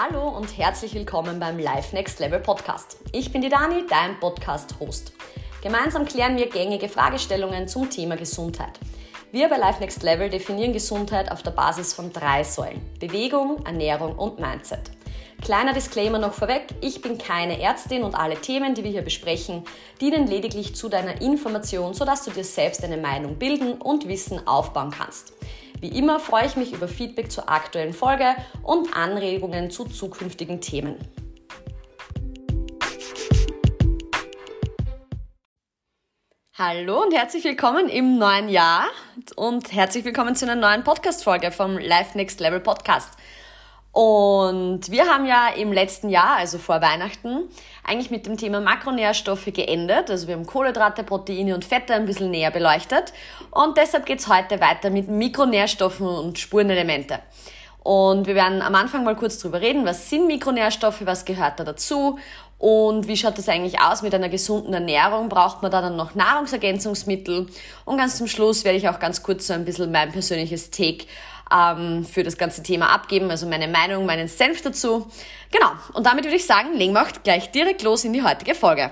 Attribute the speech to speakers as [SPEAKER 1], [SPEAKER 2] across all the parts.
[SPEAKER 1] Hallo und herzlich willkommen beim Live Next Level Podcast. Ich bin die Dani, dein Podcast-Host. Gemeinsam klären wir gängige Fragestellungen zum Thema Gesundheit. Wir bei Life Next Level definieren Gesundheit auf der Basis von drei Säulen: Bewegung, Ernährung und Mindset. Kleiner Disclaimer noch vorweg, ich bin keine Ärztin und alle Themen, die wir hier besprechen, dienen lediglich zu deiner Information, sodass du dir selbst eine Meinung bilden und Wissen aufbauen kannst. Wie immer freue ich mich über Feedback zur aktuellen Folge und Anregungen zu zukünftigen Themen. Hallo und herzlich willkommen im neuen Jahr und herzlich willkommen zu einer neuen Podcast-Folge vom Life Next Level Podcast. Und wir haben ja im letzten Jahr, also vor Weihnachten, eigentlich mit dem Thema Makronährstoffe geendet. Also wir haben Kohlenhydrate, Proteine und Fette ein bisschen näher beleuchtet. Und deshalb geht's heute weiter mit Mikronährstoffen und Spurenelemente. Und wir werden am Anfang mal kurz drüber reden, was sind Mikronährstoffe, was gehört da dazu und wie schaut das eigentlich aus mit einer gesunden Ernährung? Braucht man da dann noch Nahrungsergänzungsmittel? Und ganz zum Schluss werde ich auch ganz kurz so ein bisschen mein persönliches Take ähm, für das ganze Thema abgeben, also meine Meinung, meinen Senf dazu. Genau, und damit würde ich sagen, legen wir auch gleich direkt los in die heutige Folge.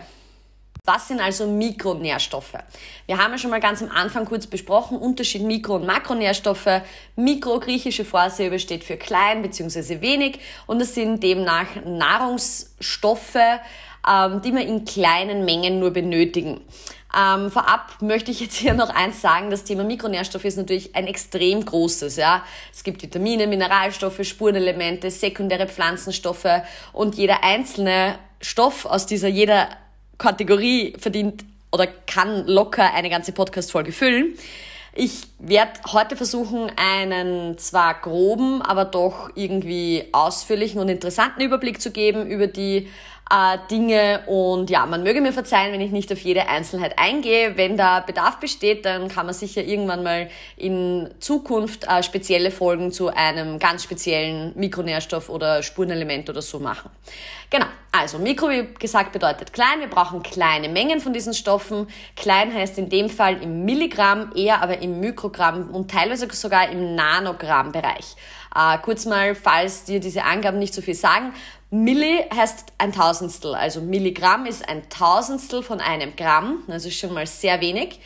[SPEAKER 1] Was sind also Mikronährstoffe? Wir haben ja schon mal ganz am Anfang kurz besprochen, Unterschied Mikro- und Makronährstoffe. Mikro, griechische Vorsilbe steht für klein bzw. wenig und das sind demnach Nahrungsstoffe, ähm, die wir in kleinen Mengen nur benötigen. Ähm, vorab möchte ich jetzt hier noch eins sagen, das Thema Mikronährstoffe ist natürlich ein extrem großes. Ja? Es gibt Vitamine, Mineralstoffe, Spurenelemente, sekundäre Pflanzenstoffe und jeder einzelne Stoff aus dieser jeder Kategorie verdient oder kann locker eine ganze Podcast-Folge füllen. Ich werde heute versuchen, einen zwar groben, aber doch irgendwie ausführlichen und interessanten Überblick zu geben über die äh, Dinge. Und ja, man möge mir verzeihen, wenn ich nicht auf jede Einzelheit eingehe. Wenn da Bedarf besteht, dann kann man sicher irgendwann mal in Zukunft äh, spezielle Folgen zu einem ganz speziellen Mikronährstoff oder Spurenelement oder so machen. Genau, also Mikro, wie gesagt, bedeutet klein. Wir brauchen kleine Mengen von diesen Stoffen. Klein heißt in dem Fall im Milligramm, eher aber im Mikrogramm und teilweise sogar im Nanogrammbereich. Äh, kurz mal, falls dir diese Angaben nicht so viel sagen. Milli heißt ein Tausendstel, also Milligramm ist ein Tausendstel von einem Gramm, also schon mal sehr wenig.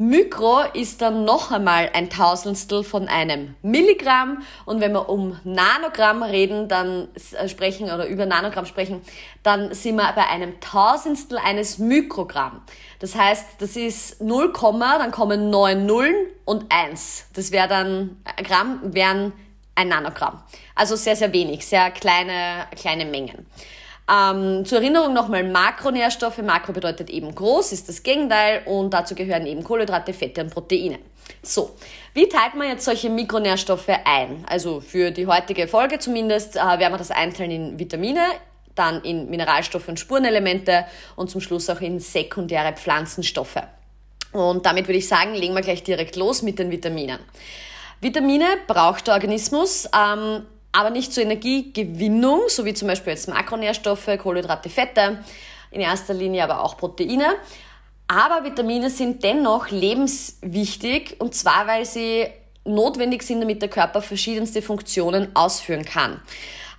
[SPEAKER 1] Mikro ist dann noch einmal ein Tausendstel von einem Milligramm und wenn wir um Nanogramm reden, dann äh, sprechen oder über Nanogramm sprechen, dann sind wir bei einem Tausendstel eines Mikrogramm. Das heißt, das ist 0, dann kommen 9 Nullen und 1. Das wäre dann, Gramm wären ein Nanogramm. Also sehr, sehr wenig, sehr kleine, kleine Mengen. Ähm, zur Erinnerung nochmal Makronährstoffe. Makro bedeutet eben groß, ist das Gegenteil und dazu gehören eben Kohlenhydrate, Fette und Proteine. So, wie teilt man jetzt solche Mikronährstoffe ein? Also für die heutige Folge zumindest äh, werden wir das einteilen in Vitamine, dann in Mineralstoffe und Spurenelemente und zum Schluss auch in sekundäre Pflanzenstoffe. Und damit würde ich sagen, legen wir gleich direkt los mit den Vitaminen. Vitamine braucht der Organismus, ähm, aber nicht zur Energiegewinnung, so wie zum Beispiel jetzt Makronährstoffe, Kohlenhydrate, Fette, in erster Linie aber auch Proteine. Aber Vitamine sind dennoch lebenswichtig und zwar, weil sie notwendig sind, damit der Körper verschiedenste Funktionen ausführen kann.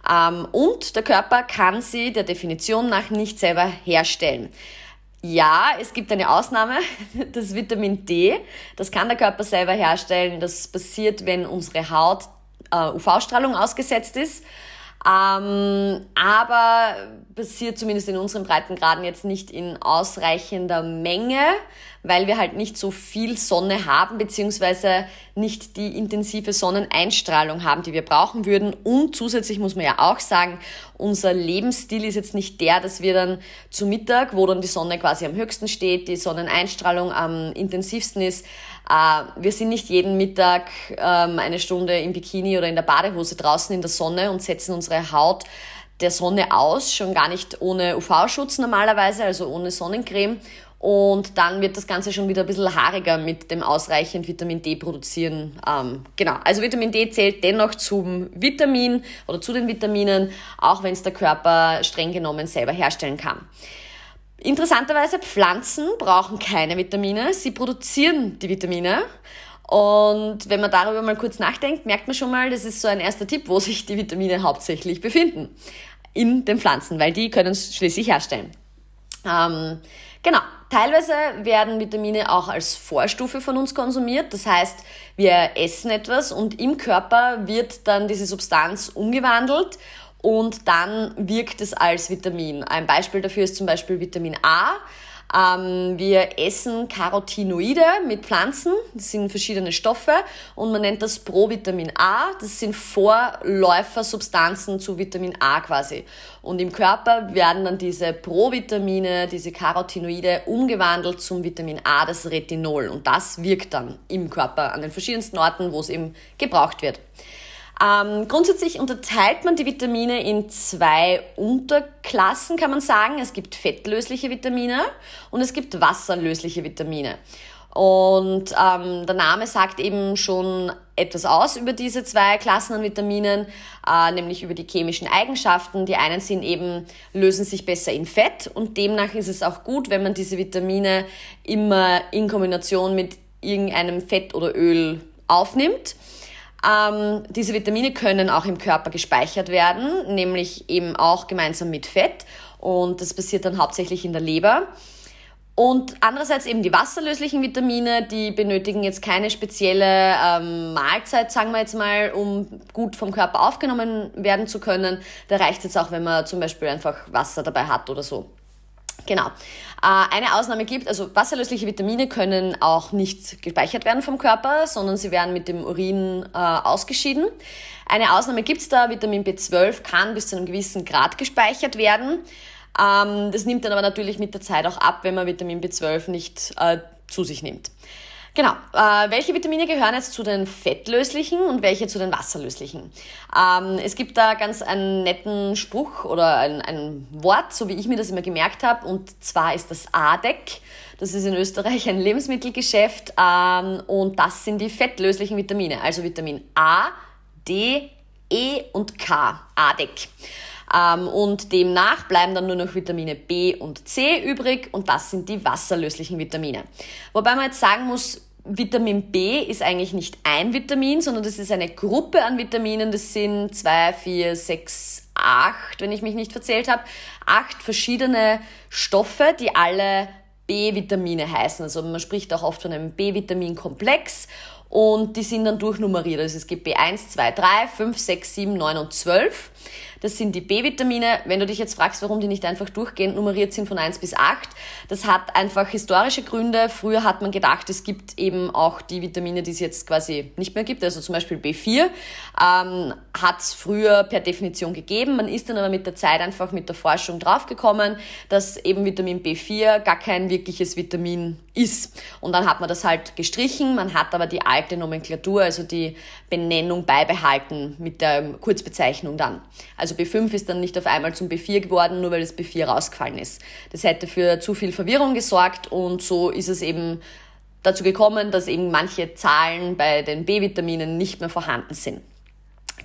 [SPEAKER 1] Ähm, und der Körper kann sie der Definition nach nicht selber herstellen. Ja, es gibt eine Ausnahme, das Vitamin D. Das kann der Körper selber herstellen. Das passiert, wenn unsere Haut äh, UV-Strahlung ausgesetzt ist. Ähm, aber passiert zumindest in unseren Breitengraden jetzt nicht in ausreichender Menge, weil wir halt nicht so viel Sonne haben, beziehungsweise nicht die intensive Sonneneinstrahlung haben, die wir brauchen würden. Und zusätzlich muss man ja auch sagen, unser Lebensstil ist jetzt nicht der, dass wir dann zu Mittag, wo dann die Sonne quasi am höchsten steht, die Sonneneinstrahlung am intensivsten ist, äh, wir sind nicht jeden Mittag ähm, eine Stunde im Bikini oder in der Badehose draußen in der Sonne und setzen unsere Haut der Sonne aus, schon gar nicht ohne UV-Schutz normalerweise, also ohne Sonnencreme. Und dann wird das Ganze schon wieder ein bisschen haariger mit dem ausreichend Vitamin D produzieren. Ähm, genau, also Vitamin D zählt dennoch zum Vitamin oder zu den Vitaminen, auch wenn es der Körper streng genommen selber herstellen kann. Interessanterweise, Pflanzen brauchen keine Vitamine. Sie produzieren die Vitamine. Und wenn man darüber mal kurz nachdenkt, merkt man schon mal, das ist so ein erster Tipp, wo sich die Vitamine hauptsächlich befinden. In den Pflanzen, weil die können es schließlich herstellen. Ähm, genau. Teilweise werden Vitamine auch als Vorstufe von uns konsumiert. Das heißt, wir essen etwas und im Körper wird dann diese Substanz umgewandelt und dann wirkt es als Vitamin. Ein Beispiel dafür ist zum Beispiel Vitamin A. Ähm, wir essen Carotinoide mit Pflanzen, das sind verschiedene Stoffe und man nennt das Provitamin A. Das sind Vorläufersubstanzen zu Vitamin A quasi. Und im Körper werden dann diese Provitamine, diese Carotinoide umgewandelt zum Vitamin A, das Retinol. Und das wirkt dann im Körper an den verschiedensten Orten, wo es eben gebraucht wird. Ähm, grundsätzlich unterteilt man die Vitamine in zwei Unterklassen, kann man sagen. Es gibt fettlösliche Vitamine und es gibt wasserlösliche Vitamine. Und ähm, der Name sagt eben schon etwas aus über diese zwei Klassen an Vitaminen, äh, nämlich über die chemischen Eigenschaften. Die einen sind eben, lösen sich besser in Fett und demnach ist es auch gut, wenn man diese Vitamine immer in Kombination mit irgendeinem Fett oder Öl aufnimmt. Ähm, diese Vitamine können auch im Körper gespeichert werden, nämlich eben auch gemeinsam mit Fett. Und das passiert dann hauptsächlich in der Leber. Und andererseits eben die wasserlöslichen Vitamine, die benötigen jetzt keine spezielle ähm, Mahlzeit, sagen wir jetzt mal, um gut vom Körper aufgenommen werden zu können. Da reicht es jetzt auch, wenn man zum Beispiel einfach Wasser dabei hat oder so. Genau. Äh, eine Ausnahme gibt, also wasserlösliche Vitamine können auch nicht gespeichert werden vom Körper, sondern sie werden mit dem Urin äh, ausgeschieden. Eine Ausnahme gibt es da, Vitamin B12 kann bis zu einem gewissen Grad gespeichert werden. Ähm, das nimmt dann aber natürlich mit der Zeit auch ab, wenn man Vitamin B12 nicht äh, zu sich nimmt. Genau. Äh, welche Vitamine gehören jetzt zu den fettlöslichen und welche zu den wasserlöslichen? Ähm, es gibt da ganz einen netten Spruch oder ein, ein Wort, so wie ich mir das immer gemerkt habe, und zwar ist das ADEC. Das ist in Österreich ein Lebensmittelgeschäft ähm, und das sind die fettlöslichen Vitamine, also Vitamin A, D, E und K, ADEC. Ähm, und demnach bleiben dann nur noch Vitamine B und C übrig und das sind die wasserlöslichen Vitamine. Wobei man jetzt sagen muss, Vitamin B ist eigentlich nicht ein Vitamin, sondern das ist eine Gruppe an Vitaminen. Das sind zwei, vier, sechs, acht, wenn ich mich nicht verzählt habe. Acht verschiedene Stoffe, die alle B-Vitamine heißen. Also man spricht auch oft von einem B-Vitamin-Komplex und die sind dann durchnummeriert. Also es gibt B1, 2, 3, 5, 6, 7, 9 und 12. Das sind die B-Vitamine. Wenn du dich jetzt fragst, warum die nicht einfach durchgehend nummeriert sind von 1 bis 8, das hat einfach historische Gründe. Früher hat man gedacht, es gibt eben auch die Vitamine, die es jetzt quasi nicht mehr gibt. Also zum Beispiel B4 ähm, hat es früher per Definition gegeben. Man ist dann aber mit der Zeit einfach mit der Forschung draufgekommen, dass eben Vitamin B4 gar kein wirkliches Vitamin ist. Und dann hat man das halt gestrichen. Man hat aber die alte Nomenklatur, also die Benennung beibehalten mit der Kurzbezeichnung dann. Also also B5 ist dann nicht auf einmal zum B4 geworden, nur weil das B4 rausgefallen ist. Das hätte für zu viel Verwirrung gesorgt und so ist es eben dazu gekommen, dass eben manche Zahlen bei den B-Vitaminen nicht mehr vorhanden sind.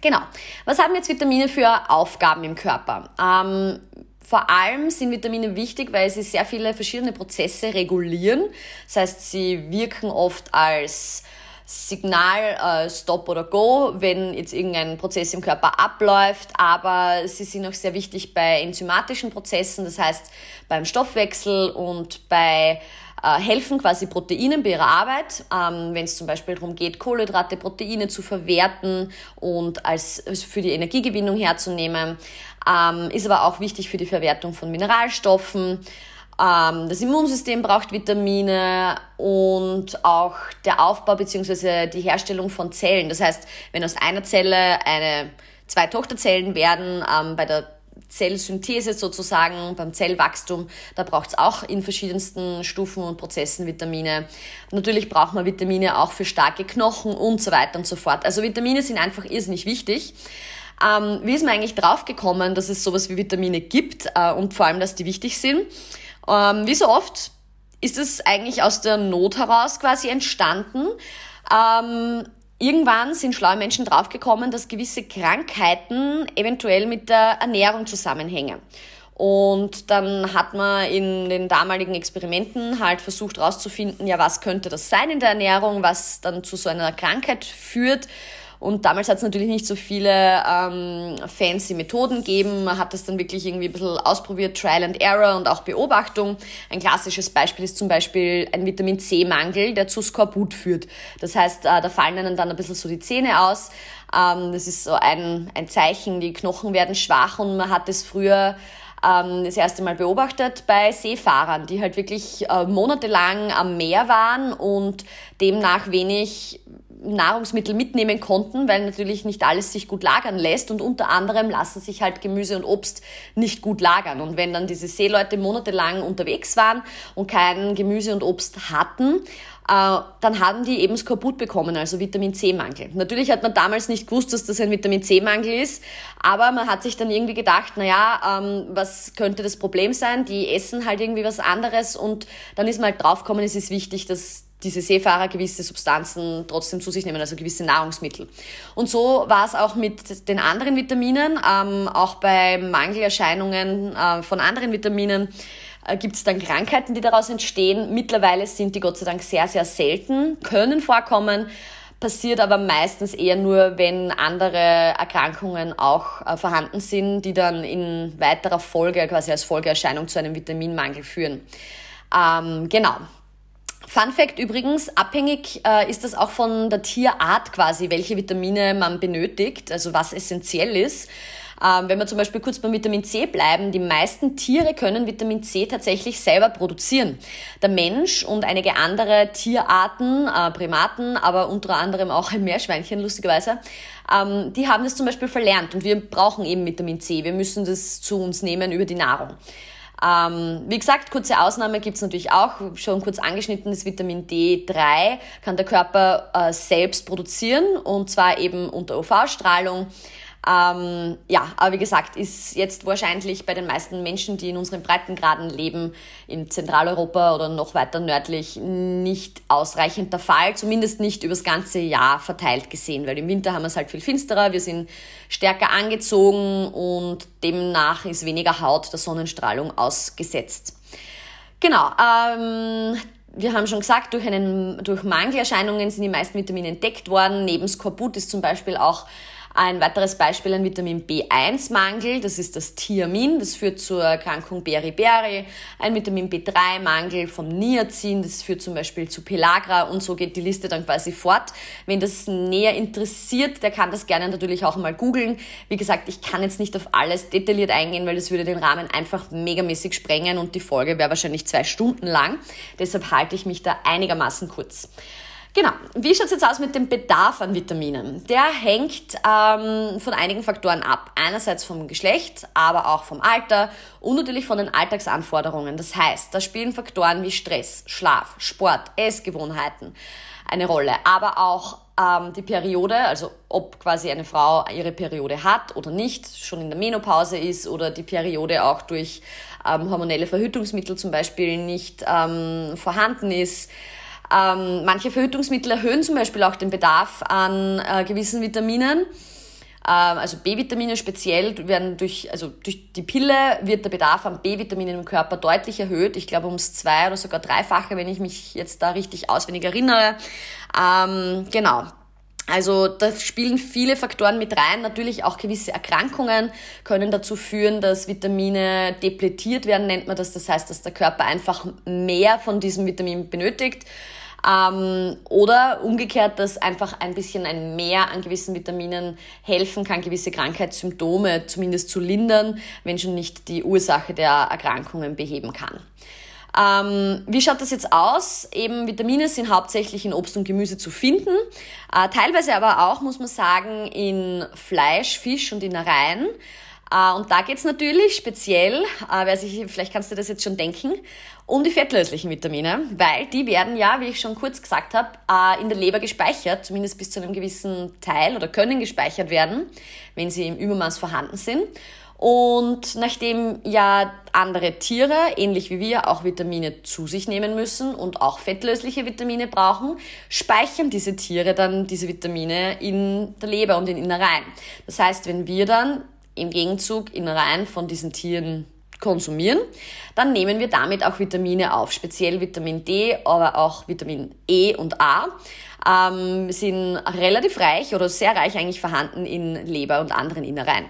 [SPEAKER 1] Genau. Was haben jetzt Vitamine für Aufgaben im Körper? Ähm, vor allem sind Vitamine wichtig, weil sie sehr viele verschiedene Prozesse regulieren. Das heißt, sie wirken oft als Signal äh, Stop oder Go, wenn jetzt irgendein Prozess im Körper abläuft, aber sie sind auch sehr wichtig bei enzymatischen Prozessen, das heißt beim Stoffwechsel und bei äh, helfen quasi Proteinen bei ihrer Arbeit, ähm, wenn es zum Beispiel darum geht, Kohlenhydrate, Proteine zu verwerten und als, für die Energiegewinnung herzunehmen, ähm, ist aber auch wichtig für die Verwertung von Mineralstoffen. Ähm, das Immunsystem braucht Vitamine und auch der Aufbau bzw. die Herstellung von Zellen. Das heißt, wenn aus einer Zelle eine, zwei Tochterzellen werden, ähm, bei der Zellsynthese sozusagen, beim Zellwachstum, da braucht es auch in verschiedensten Stufen und Prozessen Vitamine. Natürlich braucht man Vitamine auch für starke Knochen und so weiter und so fort. Also Vitamine sind einfach irrsinnig wichtig. Ähm, wie ist man eigentlich draufgekommen, dass es sowas wie Vitamine gibt äh, und vor allem, dass die wichtig sind? Ähm, wie so oft ist es eigentlich aus der Not heraus quasi entstanden. Ähm, irgendwann sind schlaue Menschen draufgekommen, dass gewisse Krankheiten eventuell mit der Ernährung zusammenhängen. Und dann hat man in den damaligen Experimenten halt versucht herauszufinden, ja, was könnte das sein in der Ernährung, was dann zu so einer Krankheit führt. Und damals hat es natürlich nicht so viele ähm, fancy Methoden gegeben. Man hat das dann wirklich irgendwie ein bisschen ausprobiert, Trial and Error und auch Beobachtung. Ein klassisches Beispiel ist zum Beispiel ein Vitamin C-Mangel, der zu Skorbut führt. Das heißt, äh, da fallen einem dann ein bisschen so die Zähne aus. Ähm, das ist so ein, ein Zeichen, die Knochen werden schwach und man hat es früher ähm, das erste Mal beobachtet bei Seefahrern, die halt wirklich äh, monatelang am Meer waren und demnach wenig Nahrungsmittel mitnehmen konnten, weil natürlich nicht alles sich gut lagern lässt und unter anderem lassen sich halt Gemüse und Obst nicht gut lagern. Und wenn dann diese Seeleute monatelang unterwegs waren und kein Gemüse und Obst hatten, äh, dann haben die eben Skorbut bekommen, also Vitamin C-Mangel. Natürlich hat man damals nicht gewusst, dass das ein Vitamin C-Mangel ist, aber man hat sich dann irgendwie gedacht, naja, ähm, was könnte das Problem sein? Die essen halt irgendwie was anderes und dann ist man halt draufgekommen, es ist wichtig, dass diese Seefahrer gewisse Substanzen trotzdem zu sich nehmen, also gewisse Nahrungsmittel. Und so war es auch mit den anderen Vitaminen, ähm, auch bei Mangelerscheinungen äh, von anderen Vitaminen äh, gibt es dann Krankheiten, die daraus entstehen. Mittlerweile sind die Gott sei Dank sehr, sehr selten, können vorkommen, passiert aber meistens eher nur, wenn andere Erkrankungen auch äh, vorhanden sind, die dann in weiterer Folge, quasi als Folgeerscheinung zu einem Vitaminmangel führen. Ähm, genau. Fun Fact übrigens, abhängig äh, ist das auch von der Tierart quasi, welche Vitamine man benötigt, also was essentiell ist. Ähm, wenn wir zum Beispiel kurz beim Vitamin C bleiben, die meisten Tiere können Vitamin C tatsächlich selber produzieren. Der Mensch und einige andere Tierarten, äh, Primaten, aber unter anderem auch ein Meerschweinchen, lustigerweise, ähm, die haben das zum Beispiel verlernt und wir brauchen eben Vitamin C. Wir müssen das zu uns nehmen über die Nahrung. Ähm, wie gesagt, kurze Ausnahme gibt es natürlich auch, schon kurz angeschnitten, das Vitamin D3 kann der Körper äh, selbst produzieren und zwar eben unter UV-Strahlung. Ähm, ja, aber wie gesagt, ist jetzt wahrscheinlich bei den meisten Menschen, die in unseren Breitengraden leben, in Zentraleuropa oder noch weiter nördlich, nicht ausreichend der Fall, zumindest nicht übers ganze Jahr verteilt gesehen, weil im Winter haben wir es halt viel finsterer, wir sind stärker angezogen und demnach ist weniger Haut der Sonnenstrahlung ausgesetzt. Genau, ähm, wir haben schon gesagt, durch, einen, durch Mangelerscheinungen sind die meisten Vitamine entdeckt worden. Neben Skorbut ist zum Beispiel auch ein weiteres Beispiel ein Vitamin B1-Mangel, das ist das Thiamin, das führt zur Erkrankung Beriberi. Ein Vitamin B3-Mangel vom Niacin, das führt zum Beispiel zu Pelagra und so geht die Liste dann quasi fort. Wenn das näher interessiert, der kann das gerne natürlich auch mal googeln. Wie gesagt, ich kann jetzt nicht auf alles detailliert eingehen, weil das würde den Rahmen einfach megamäßig sprengen und die Folge wäre wahrscheinlich zwei Stunden lang. Deshalb halte ich mich da einigermaßen kurz. Genau. Wie schaut es jetzt aus mit dem Bedarf an Vitaminen? Der hängt ähm, von einigen Faktoren ab. Einerseits vom Geschlecht, aber auch vom Alter und natürlich von den Alltagsanforderungen. Das heißt, da spielen Faktoren wie Stress, Schlaf, Sport, Essgewohnheiten eine Rolle, aber auch ähm, die Periode, also ob quasi eine Frau ihre Periode hat oder nicht, schon in der Menopause ist oder die Periode auch durch ähm, hormonelle Verhütungsmittel zum Beispiel nicht ähm, vorhanden ist ähm, manche Verhütungsmittel erhöhen zum Beispiel auch den Bedarf an äh, gewissen Vitaminen. Ähm, also B-Vitamine speziell werden durch, also durch die Pille wird der Bedarf an B-Vitaminen im Körper deutlich erhöht. Ich glaube ums zwei oder sogar dreifache, wenn ich mich jetzt da richtig auswendig erinnere. Ähm, genau. Also da spielen viele Faktoren mit rein. Natürlich auch gewisse Erkrankungen können dazu führen, dass Vitamine depletiert werden, nennt man das. Das heißt, dass der Körper einfach mehr von diesem Vitamin benötigt. Ähm, oder umgekehrt, dass einfach ein bisschen ein Mehr an gewissen Vitaminen helfen kann, gewisse Krankheitssymptome zumindest zu lindern, wenn schon nicht die Ursache der Erkrankungen beheben kann. Ähm, wie schaut das jetzt aus? Eben Vitamine sind hauptsächlich in Obst und Gemüse zu finden, äh, teilweise aber auch, muss man sagen, in Fleisch, Fisch und Innereien. Äh, und da geht's natürlich speziell, äh, wer sich, vielleicht kannst du das jetzt schon denken, um die fettlöslichen Vitamine, weil die werden ja, wie ich schon kurz gesagt habe, äh, in der Leber gespeichert, zumindest bis zu einem gewissen Teil oder können gespeichert werden, wenn sie im Übermaß vorhanden sind. Und nachdem ja andere Tiere, ähnlich wie wir, auch Vitamine zu sich nehmen müssen und auch fettlösliche Vitamine brauchen, speichern diese Tiere dann diese Vitamine in der Leber und in Innereien. Das heißt, wenn wir dann im Gegenzug Innereien von diesen Tieren konsumieren, dann nehmen wir damit auch Vitamine auf, speziell Vitamin D, aber auch Vitamin E und A. Ähm, sind relativ reich oder sehr reich eigentlich vorhanden in Leber und anderen Innereien.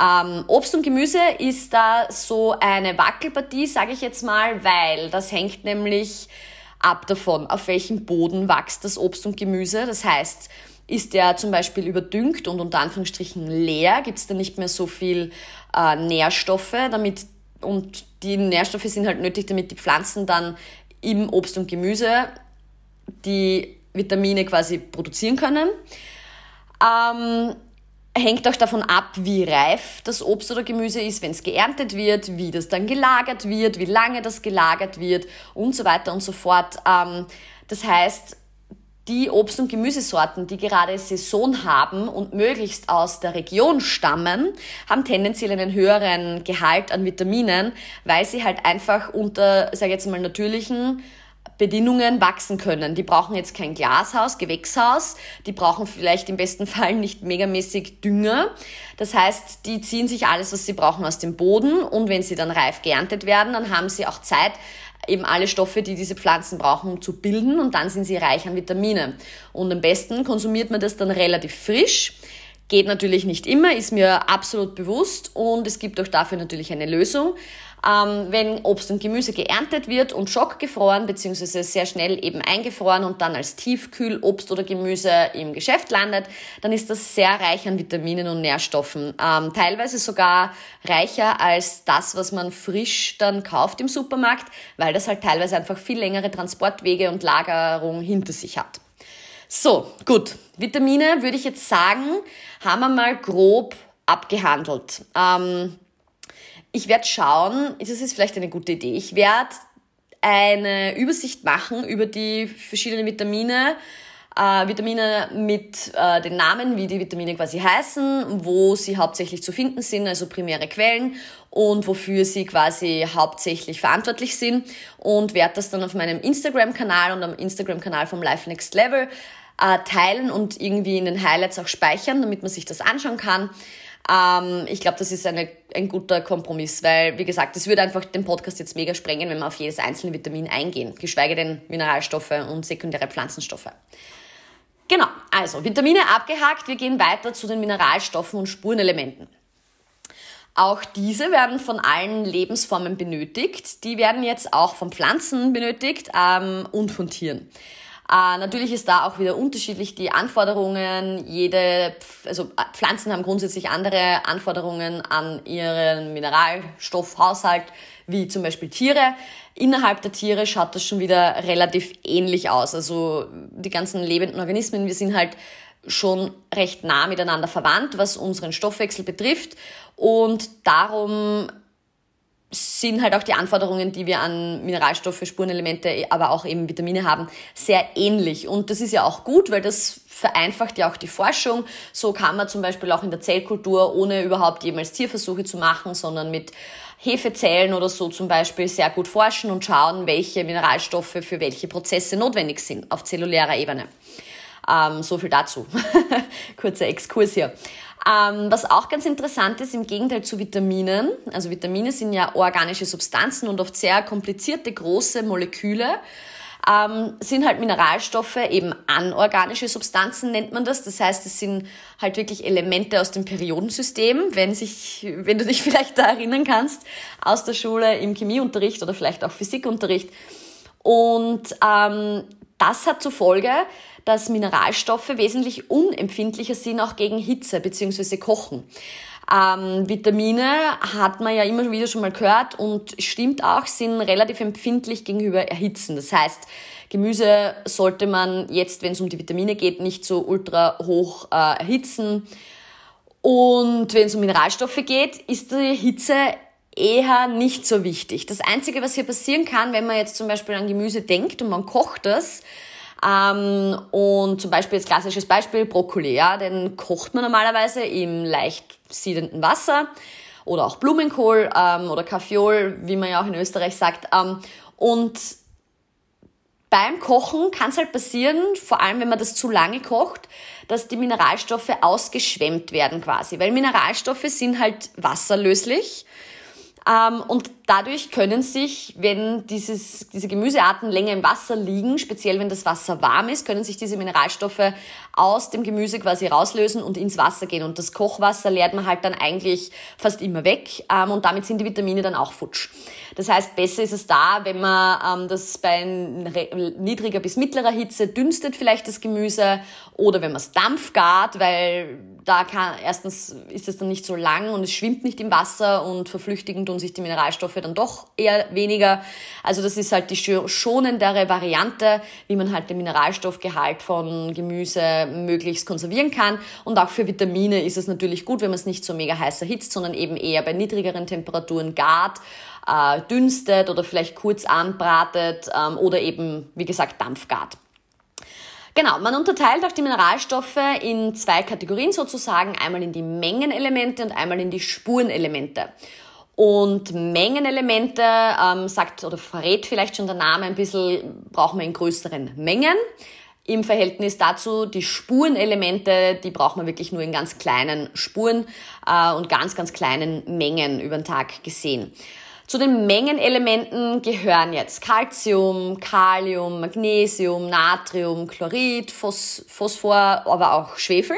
[SPEAKER 1] Ähm, Obst und Gemüse ist da so eine Wackelpartie, sage ich jetzt mal, weil das hängt nämlich ab davon, auf welchem Boden wächst das Obst und Gemüse. Das heißt, ist der zum Beispiel überdüngt und unter Anführungsstrichen leer, gibt es da nicht mehr so viel äh, Nährstoffe, damit und die Nährstoffe sind halt nötig, damit die Pflanzen dann im Obst und Gemüse die Vitamine quasi produzieren können. Ähm, hängt auch davon ab, wie reif das Obst oder Gemüse ist, wenn es geerntet wird, wie das dann gelagert wird, wie lange das gelagert wird und so weiter und so fort. Ähm, das heißt, die Obst- und Gemüsesorten, die gerade Saison haben und möglichst aus der Region stammen, haben tendenziell einen höheren Gehalt an Vitaminen, weil sie halt einfach unter, sage ich jetzt mal, natürlichen Bedingungen wachsen können. Die brauchen jetzt kein Glashaus, Gewächshaus, die brauchen vielleicht im besten Fall nicht megamäßig Dünger. Das heißt, die ziehen sich alles, was sie brauchen, aus dem Boden und wenn sie dann reif geerntet werden, dann haben sie auch Zeit, eben alle Stoffe, die diese Pflanzen brauchen, zu bilden und dann sind sie reich an Vitamine. Und am besten konsumiert man das dann relativ frisch. Geht natürlich nicht immer, ist mir absolut bewusst und es gibt auch dafür natürlich eine Lösung. Ähm, wenn Obst und Gemüse geerntet wird und schockgefroren bzw. sehr schnell eben eingefroren und dann als Tiefkühl-Obst oder Gemüse im Geschäft landet, dann ist das sehr reich an Vitaminen und Nährstoffen. Ähm, teilweise sogar reicher als das, was man frisch dann kauft im Supermarkt, weil das halt teilweise einfach viel längere Transportwege und Lagerung hinter sich hat. So, gut. Vitamine würde ich jetzt sagen, haben wir mal grob abgehandelt. Ähm, ich werde schauen, das ist vielleicht eine gute Idee, ich werde eine Übersicht machen über die verschiedenen Vitamine, äh, Vitamine mit äh, den Namen, wie die Vitamine quasi heißen, wo sie hauptsächlich zu finden sind, also primäre Quellen und wofür sie quasi hauptsächlich verantwortlich sind und werde das dann auf meinem Instagram-Kanal und am Instagram-Kanal vom Life Next Level äh, teilen und irgendwie in den Highlights auch speichern, damit man sich das anschauen kann. Ähm, ich glaube, das ist eine, ein guter Kompromiss, weil, wie gesagt, es würde einfach den Podcast jetzt mega sprengen, wenn wir auf jedes einzelne Vitamin eingehen, geschweige denn Mineralstoffe und sekundäre Pflanzenstoffe. Genau, also Vitamine abgehakt, wir gehen weiter zu den Mineralstoffen und Spurenelementen. Auch diese werden von allen Lebensformen benötigt. Die werden jetzt auch von Pflanzen benötigt ähm, und von Tieren. Äh, natürlich ist da auch wieder unterschiedlich die Anforderungen. Jede, also äh, Pflanzen haben grundsätzlich andere Anforderungen an ihren Mineralstoffhaushalt, wie zum Beispiel Tiere. Innerhalb der Tiere schaut das schon wieder relativ ähnlich aus. Also die ganzen lebenden Organismen, wir sind halt schon recht nah miteinander verwandt, was unseren Stoffwechsel betrifft. Und darum sind halt auch die Anforderungen, die wir an Mineralstoffe, Spurenelemente, aber auch eben Vitamine haben, sehr ähnlich. Und das ist ja auch gut, weil das vereinfacht ja auch die Forschung. So kann man zum Beispiel auch in der Zellkultur, ohne überhaupt jemals Tierversuche zu machen, sondern mit Hefezellen oder so zum Beispiel sehr gut forschen und schauen, welche Mineralstoffe für welche Prozesse notwendig sind auf zellulärer Ebene. Ähm, so viel dazu. Kurzer Exkurs hier. Ähm, was auch ganz interessant ist, im Gegenteil zu Vitaminen, also Vitamine sind ja organische Substanzen und oft sehr komplizierte große Moleküle, ähm, sind halt Mineralstoffe, eben anorganische Substanzen nennt man das. Das heißt, es sind halt wirklich Elemente aus dem Periodensystem, wenn, sich, wenn du dich vielleicht da erinnern kannst, aus der Schule im Chemieunterricht oder vielleicht auch Physikunterricht. Und ähm, das hat zur Folge, dass Mineralstoffe wesentlich unempfindlicher sind auch gegen Hitze bzw. Kochen. Ähm, Vitamine hat man ja immer wieder schon mal gehört und stimmt auch, sind relativ empfindlich gegenüber Erhitzen. Das heißt, Gemüse sollte man jetzt, wenn es um die Vitamine geht, nicht so ultra hoch äh, erhitzen. Und wenn es um Mineralstoffe geht, ist die Hitze eher nicht so wichtig. Das Einzige, was hier passieren kann, wenn man jetzt zum Beispiel an Gemüse denkt und man kocht das, ähm, und zum Beispiel jetzt klassisches Beispiel Brokkoli, ja, den kocht man normalerweise im leicht siedenden Wasser oder auch Blumenkohl ähm, oder Kaffeeol, wie man ja auch in Österreich sagt. Ähm, und beim Kochen kann es halt passieren, vor allem wenn man das zu lange kocht, dass die Mineralstoffe ausgeschwemmt werden quasi, weil Mineralstoffe sind halt wasserlöslich Ähm, und dadurch können sich, wenn dieses, diese Gemüsearten länger im Wasser liegen, speziell wenn das Wasser warm ist, können sich diese Mineralstoffe aus dem Gemüse quasi rauslösen und ins Wasser gehen. Und das Kochwasser leert man halt dann eigentlich fast immer weg ähm, und damit sind die Vitamine dann auch futsch. Das heißt, besser ist es da, wenn man ähm, das bei niedriger bis mittlerer Hitze dünstet vielleicht das Gemüse oder wenn man es dampfgart, weil da kann, erstens ist es dann nicht so lang und es schwimmt nicht im Wasser und verflüchtigen tun sich die Mineralstoffe dann doch eher weniger. Also das ist halt die schonendere Variante, wie man halt den Mineralstoffgehalt von Gemüse möglichst konservieren kann. Und auch für Vitamine ist es natürlich gut, wenn man es nicht so mega heiß erhitzt, sondern eben eher bei niedrigeren Temperaturen gart, äh, dünstet oder vielleicht kurz anbratet ähm, oder eben, wie gesagt, dampfgart. Genau, man unterteilt auch die Mineralstoffe in zwei Kategorien sozusagen, einmal in die Mengenelemente und einmal in die Spurenelemente. Und Mengenelemente, ähm, sagt oder verrät vielleicht schon der Name ein bisschen, brauchen wir in größeren Mengen. Im Verhältnis dazu die Spurenelemente, die braucht man wirklich nur in ganz kleinen Spuren äh, und ganz, ganz kleinen Mengen über den Tag gesehen. Zu den Mengenelementen gehören jetzt Calcium, Kalium, Magnesium, Natrium, Chlorid, Phos Phosphor, aber auch Schwefel.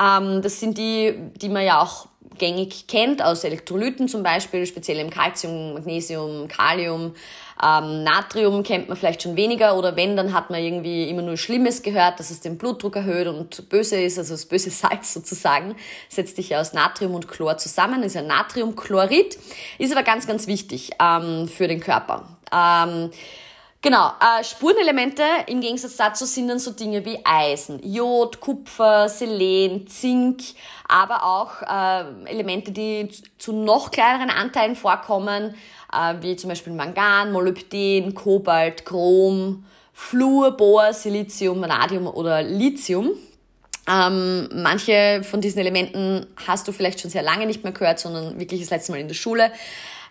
[SPEAKER 1] Ähm, das sind die, die man ja auch gängig kennt aus Elektrolyten zum Beispiel, speziell im Calcium, Magnesium, Kalium. Ähm, Natrium kennt man vielleicht schon weniger oder wenn, dann hat man irgendwie immer nur Schlimmes gehört, dass es den Blutdruck erhöht und böse ist, also das böse Salz sozusagen, setzt sich ja aus Natrium und Chlor zusammen, ist ja Natriumchlorid, ist aber ganz, ganz wichtig ähm, für den Körper. Ähm, Genau, äh, Spurenelemente im Gegensatz dazu sind dann so Dinge wie Eisen, Jod, Kupfer, Selen, Zink, aber auch äh, Elemente, die zu noch kleineren Anteilen vorkommen, äh, wie zum Beispiel Mangan, Molybden, Kobalt, Chrom, Fluor, Bohr, Silizium, Vanadium oder Lithium. Ähm, manche von diesen Elementen hast du vielleicht schon sehr lange nicht mehr gehört, sondern wirklich das letzte Mal in der Schule.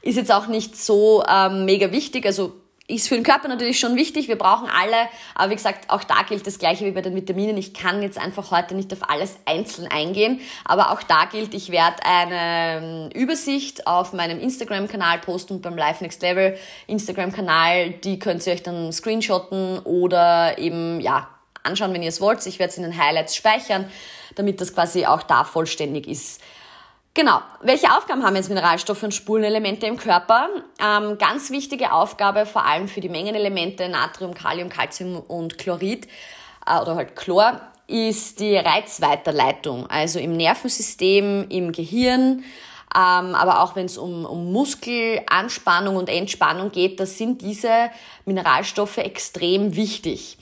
[SPEAKER 1] Ist jetzt auch nicht so ähm, mega wichtig. Also ist für den Körper natürlich schon wichtig. Wir brauchen alle, aber wie gesagt, auch da gilt das Gleiche wie bei den Vitaminen. Ich kann jetzt einfach heute nicht auf alles einzeln eingehen, aber auch da gilt, ich werde eine ähm, Übersicht auf meinem Instagram-Kanal posten beim Life Next Level Instagram-Kanal. Die könnt ihr euch dann screenshotten oder eben, ja, anschauen, wenn ihr es wollt. Ich werde es in den Highlights speichern, damit das quasi auch da vollständig ist. Genau. Welche Aufgaben haben jetzt Mineralstoffe und Spurenelemente im Körper? Ähm, ganz wichtige Aufgabe, vor allem für die Mengenelemente Natrium, Kalium, Calcium und Chlorid äh, oder halt Chlor, ist die Reizweiterleitung. Also im Nervensystem, im Gehirn, ähm, aber auch wenn es um, um Muskelanspannung und Entspannung geht, da sind diese Mineralstoffe extrem wichtig.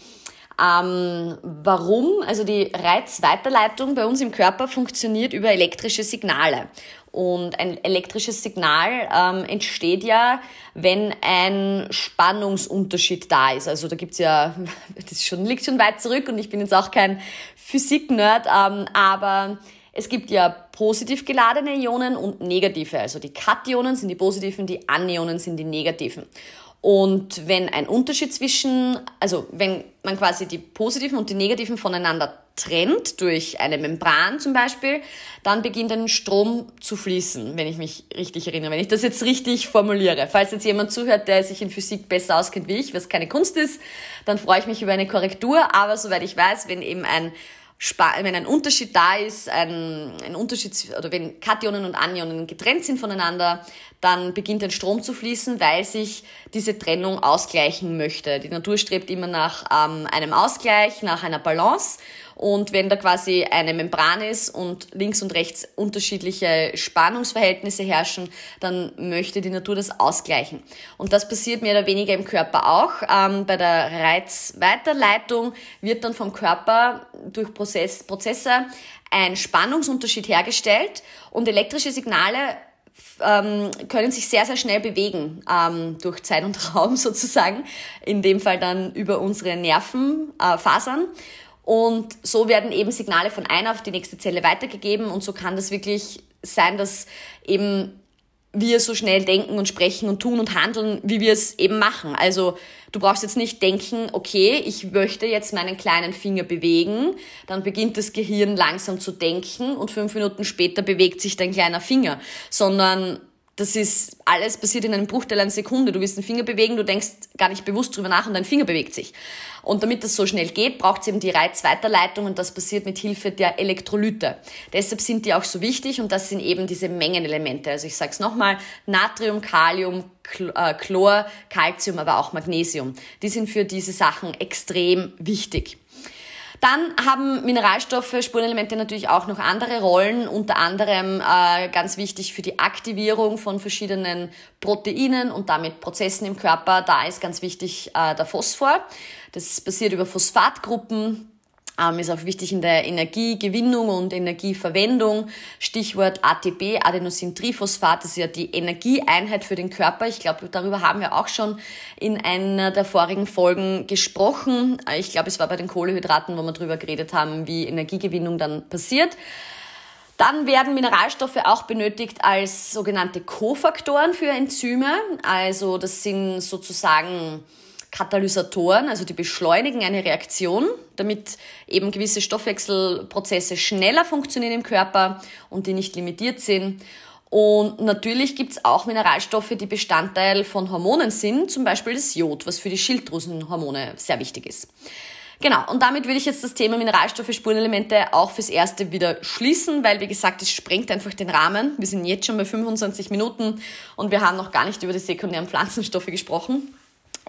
[SPEAKER 1] Ähm, warum? Also die Reizweiterleitung bei uns im Körper funktioniert über elektrische Signale. Und ein elektrisches Signal ähm, entsteht ja, wenn ein Spannungsunterschied da ist. Also da gibt's ja, das schon, liegt schon weit zurück und ich bin jetzt auch kein Physik-Nerd, ähm, aber es gibt ja positiv geladene Ionen und negative. Also die Kationen sind die positiven, die Anionen sind die negativen. Und wenn ein Unterschied zwischen, also wenn man quasi die positiven und die negativen voneinander trennt, durch eine Membran zum Beispiel, dann beginnt ein Strom zu fließen, wenn ich mich richtig erinnere, wenn ich das jetzt richtig formuliere. Falls jetzt jemand zuhört, der sich in Physik besser auskennt wie ich, was keine Kunst ist, dann freue ich mich über eine Korrektur. Aber soweit ich weiß, wenn eben ein wenn ein Unterschied da ist, ein, ein Unterschied, oder wenn Kationen und Anionen getrennt sind voneinander, dann beginnt ein Strom zu fließen, weil sich diese Trennung ausgleichen möchte. Die Natur strebt immer nach ähm, einem Ausgleich, nach einer Balance. Und wenn da quasi eine Membran ist und links und rechts unterschiedliche Spannungsverhältnisse herrschen, dann möchte die Natur das ausgleichen. Und das passiert mehr oder weniger im Körper auch. Ähm, bei der Reizweiterleitung wird dann vom Körper durch Prozess, Prozesse ein Spannungsunterschied hergestellt und elektrische Signale ähm, können sich sehr, sehr schnell bewegen ähm, durch Zeit und Raum sozusagen. In dem Fall dann über unsere Nervenfasern. Äh, und so werden eben Signale von einer auf die nächste Zelle weitergegeben. Und so kann das wirklich sein, dass eben wir so schnell denken und sprechen und tun und handeln, wie wir es eben machen. Also du brauchst jetzt nicht denken, okay, ich möchte jetzt meinen kleinen Finger bewegen, dann beginnt das Gehirn langsam zu denken und fünf Minuten später bewegt sich dein kleiner Finger, sondern das ist alles passiert in einem Bruchteil einer Sekunde. Du wirst den Finger bewegen, du denkst gar nicht bewusst drüber nach und dein Finger bewegt sich. Und damit das so schnell geht, braucht es eben die Reizweiterleitung und das passiert mit Hilfe der Elektrolyte. Deshalb sind die auch so wichtig und das sind eben diese Mengenelemente. Also ich sage es nochmal, Natrium, Kalium, äh, Chlor, Calcium, aber auch Magnesium. Die sind für diese Sachen extrem wichtig. Dann haben Mineralstoffe, Spurenelemente natürlich auch noch andere Rollen, unter anderem äh, ganz wichtig für die Aktivierung von verschiedenen Proteinen und damit Prozessen im Körper. Da ist ganz wichtig äh, der Phosphor. Das passiert über Phosphatgruppen, ähm, ist auch wichtig in der Energiegewinnung und Energieverwendung. Stichwort ATP, Adenosintriphosphat, das ist ja die Energieeinheit für den Körper. Ich glaube, darüber haben wir auch schon in einer der vorigen Folgen gesprochen. Ich glaube, es war bei den Kohlehydraten, wo wir darüber geredet haben, wie Energiegewinnung dann passiert. Dann werden Mineralstoffe auch benötigt als sogenannte Kofaktoren für Enzyme. Also das sind sozusagen Katalysatoren, also die beschleunigen eine Reaktion, damit eben gewisse Stoffwechselprozesse schneller funktionieren im Körper und die nicht limitiert sind. Und natürlich gibt es auch Mineralstoffe, die Bestandteil von Hormonen sind, zum Beispiel das Jod, was für die Schilddrüsenhormone sehr wichtig ist. Genau, und damit würde ich jetzt das Thema Mineralstoffe, Spurenelemente auch fürs Erste wieder schließen, weil wie gesagt, es sprengt einfach den Rahmen. Wir sind jetzt schon bei 25 Minuten und wir haben noch gar nicht über die sekundären Pflanzenstoffe gesprochen.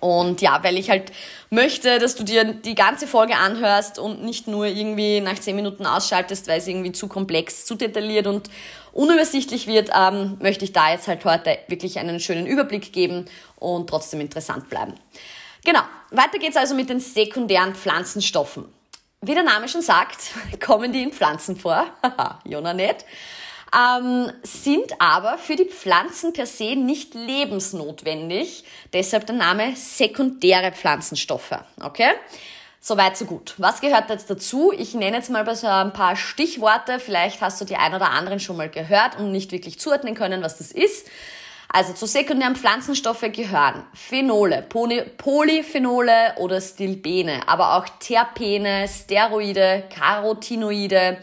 [SPEAKER 1] Und ja, weil ich halt möchte, dass du dir die ganze Folge anhörst und nicht nur irgendwie nach zehn Minuten ausschaltest, weil es irgendwie zu komplex, zu detailliert und unübersichtlich wird, ähm, möchte ich da jetzt halt heute wirklich einen schönen Überblick geben und trotzdem interessant bleiben. Genau, weiter geht's also mit den sekundären Pflanzenstoffen. Wie der Name schon sagt, kommen die in Pflanzen vor. Haha, Jona nicht ähm, sind aber für die Pflanzen per se nicht lebensnotwendig. Deshalb der Name sekundäre Pflanzenstoffe. Okay? Soweit, so gut. Was gehört jetzt dazu? Ich nenne jetzt mal so ein paar Stichworte. Vielleicht hast du die ein oder anderen schon mal gehört und nicht wirklich zuordnen können, was das ist. Also zu sekundären Pflanzenstoffe gehören Phenole, Poly Polyphenole oder Stilbene, aber auch Terpene, Steroide, Carotinoide,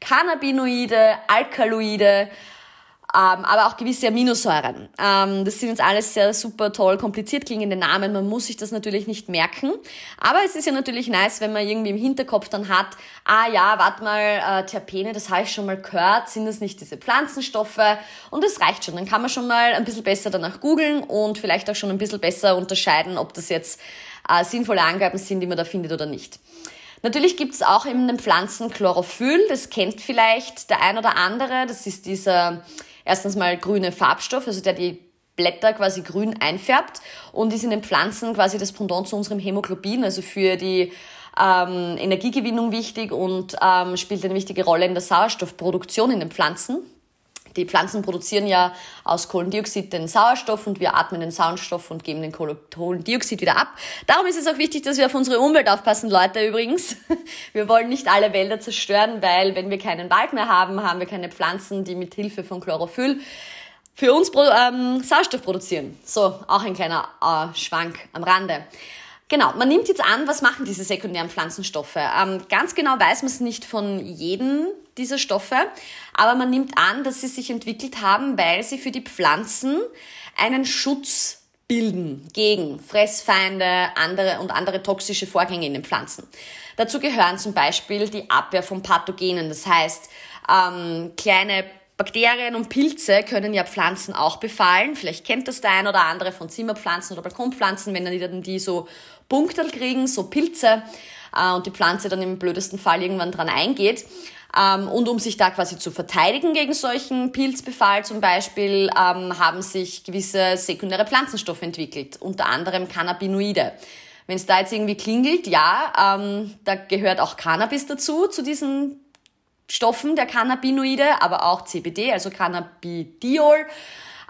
[SPEAKER 1] Cannabinoide, Alkaloide, ähm, aber auch gewisse Aminosäuren. Ähm, das sind jetzt alles sehr super toll, kompliziert klingende Namen. Man muss sich das natürlich nicht merken. Aber es ist ja natürlich nice, wenn man irgendwie im Hinterkopf dann hat, ah ja, warte mal, äh, Terpene, das habe ich schon mal gehört, sind das nicht diese Pflanzenstoffe? Und das reicht schon. Dann kann man schon mal ein bisschen besser danach googeln und vielleicht auch schon ein bisschen besser unterscheiden, ob das jetzt äh, sinnvolle Angaben sind, die man da findet oder nicht. Natürlich gibt es auch in den Pflanzen Chlorophyll, das kennt vielleicht der ein oder andere. Das ist dieser erstens mal grüne Farbstoff, also der die Blätter quasi grün einfärbt und ist in den Pflanzen quasi das Pendant zu unserem Hämoglobin, also für die ähm, Energiegewinnung wichtig und ähm, spielt eine wichtige Rolle in der Sauerstoffproduktion in den Pflanzen. Die Pflanzen produzieren ja aus Kohlendioxid den Sauerstoff und wir atmen den Sauerstoff und geben den Kohlendioxid wieder ab. Darum ist es auch wichtig, dass wir auf unsere Umwelt aufpassen, Leute übrigens. Wir wollen nicht alle Wälder zerstören, weil wenn wir keinen Wald mehr haben, haben wir keine Pflanzen, die mit Hilfe von Chlorophyll für uns ähm, Sauerstoff produzieren. So, auch ein kleiner äh, Schwank am Rande. Genau, man nimmt jetzt an, was machen diese sekundären Pflanzenstoffe. Ähm, ganz genau weiß man es nicht von jedem dieser Stoffe, aber man nimmt an, dass sie sich entwickelt haben, weil sie für die Pflanzen einen Schutz bilden gegen Fressfeinde andere und andere toxische Vorgänge in den Pflanzen. Dazu gehören zum Beispiel die Abwehr von Pathogenen, das heißt ähm, kleine Bakterien und Pilze können ja Pflanzen auch befallen. Vielleicht kennt das der ein oder andere von Zimmerpflanzen oder Balkonpflanzen, wenn dann die so Punktel kriegen, so Pilze, äh, und die Pflanze dann im blödesten Fall irgendwann dran eingeht. Ähm, und um sich da quasi zu verteidigen gegen solchen Pilzbefall zum Beispiel, ähm, haben sich gewisse sekundäre Pflanzenstoffe entwickelt, unter anderem Cannabinoide. Wenn es da jetzt irgendwie klingelt, ja, ähm, da gehört auch Cannabis dazu, zu diesen Stoffen der Cannabinoide, aber auch CBD, also Cannabidiol.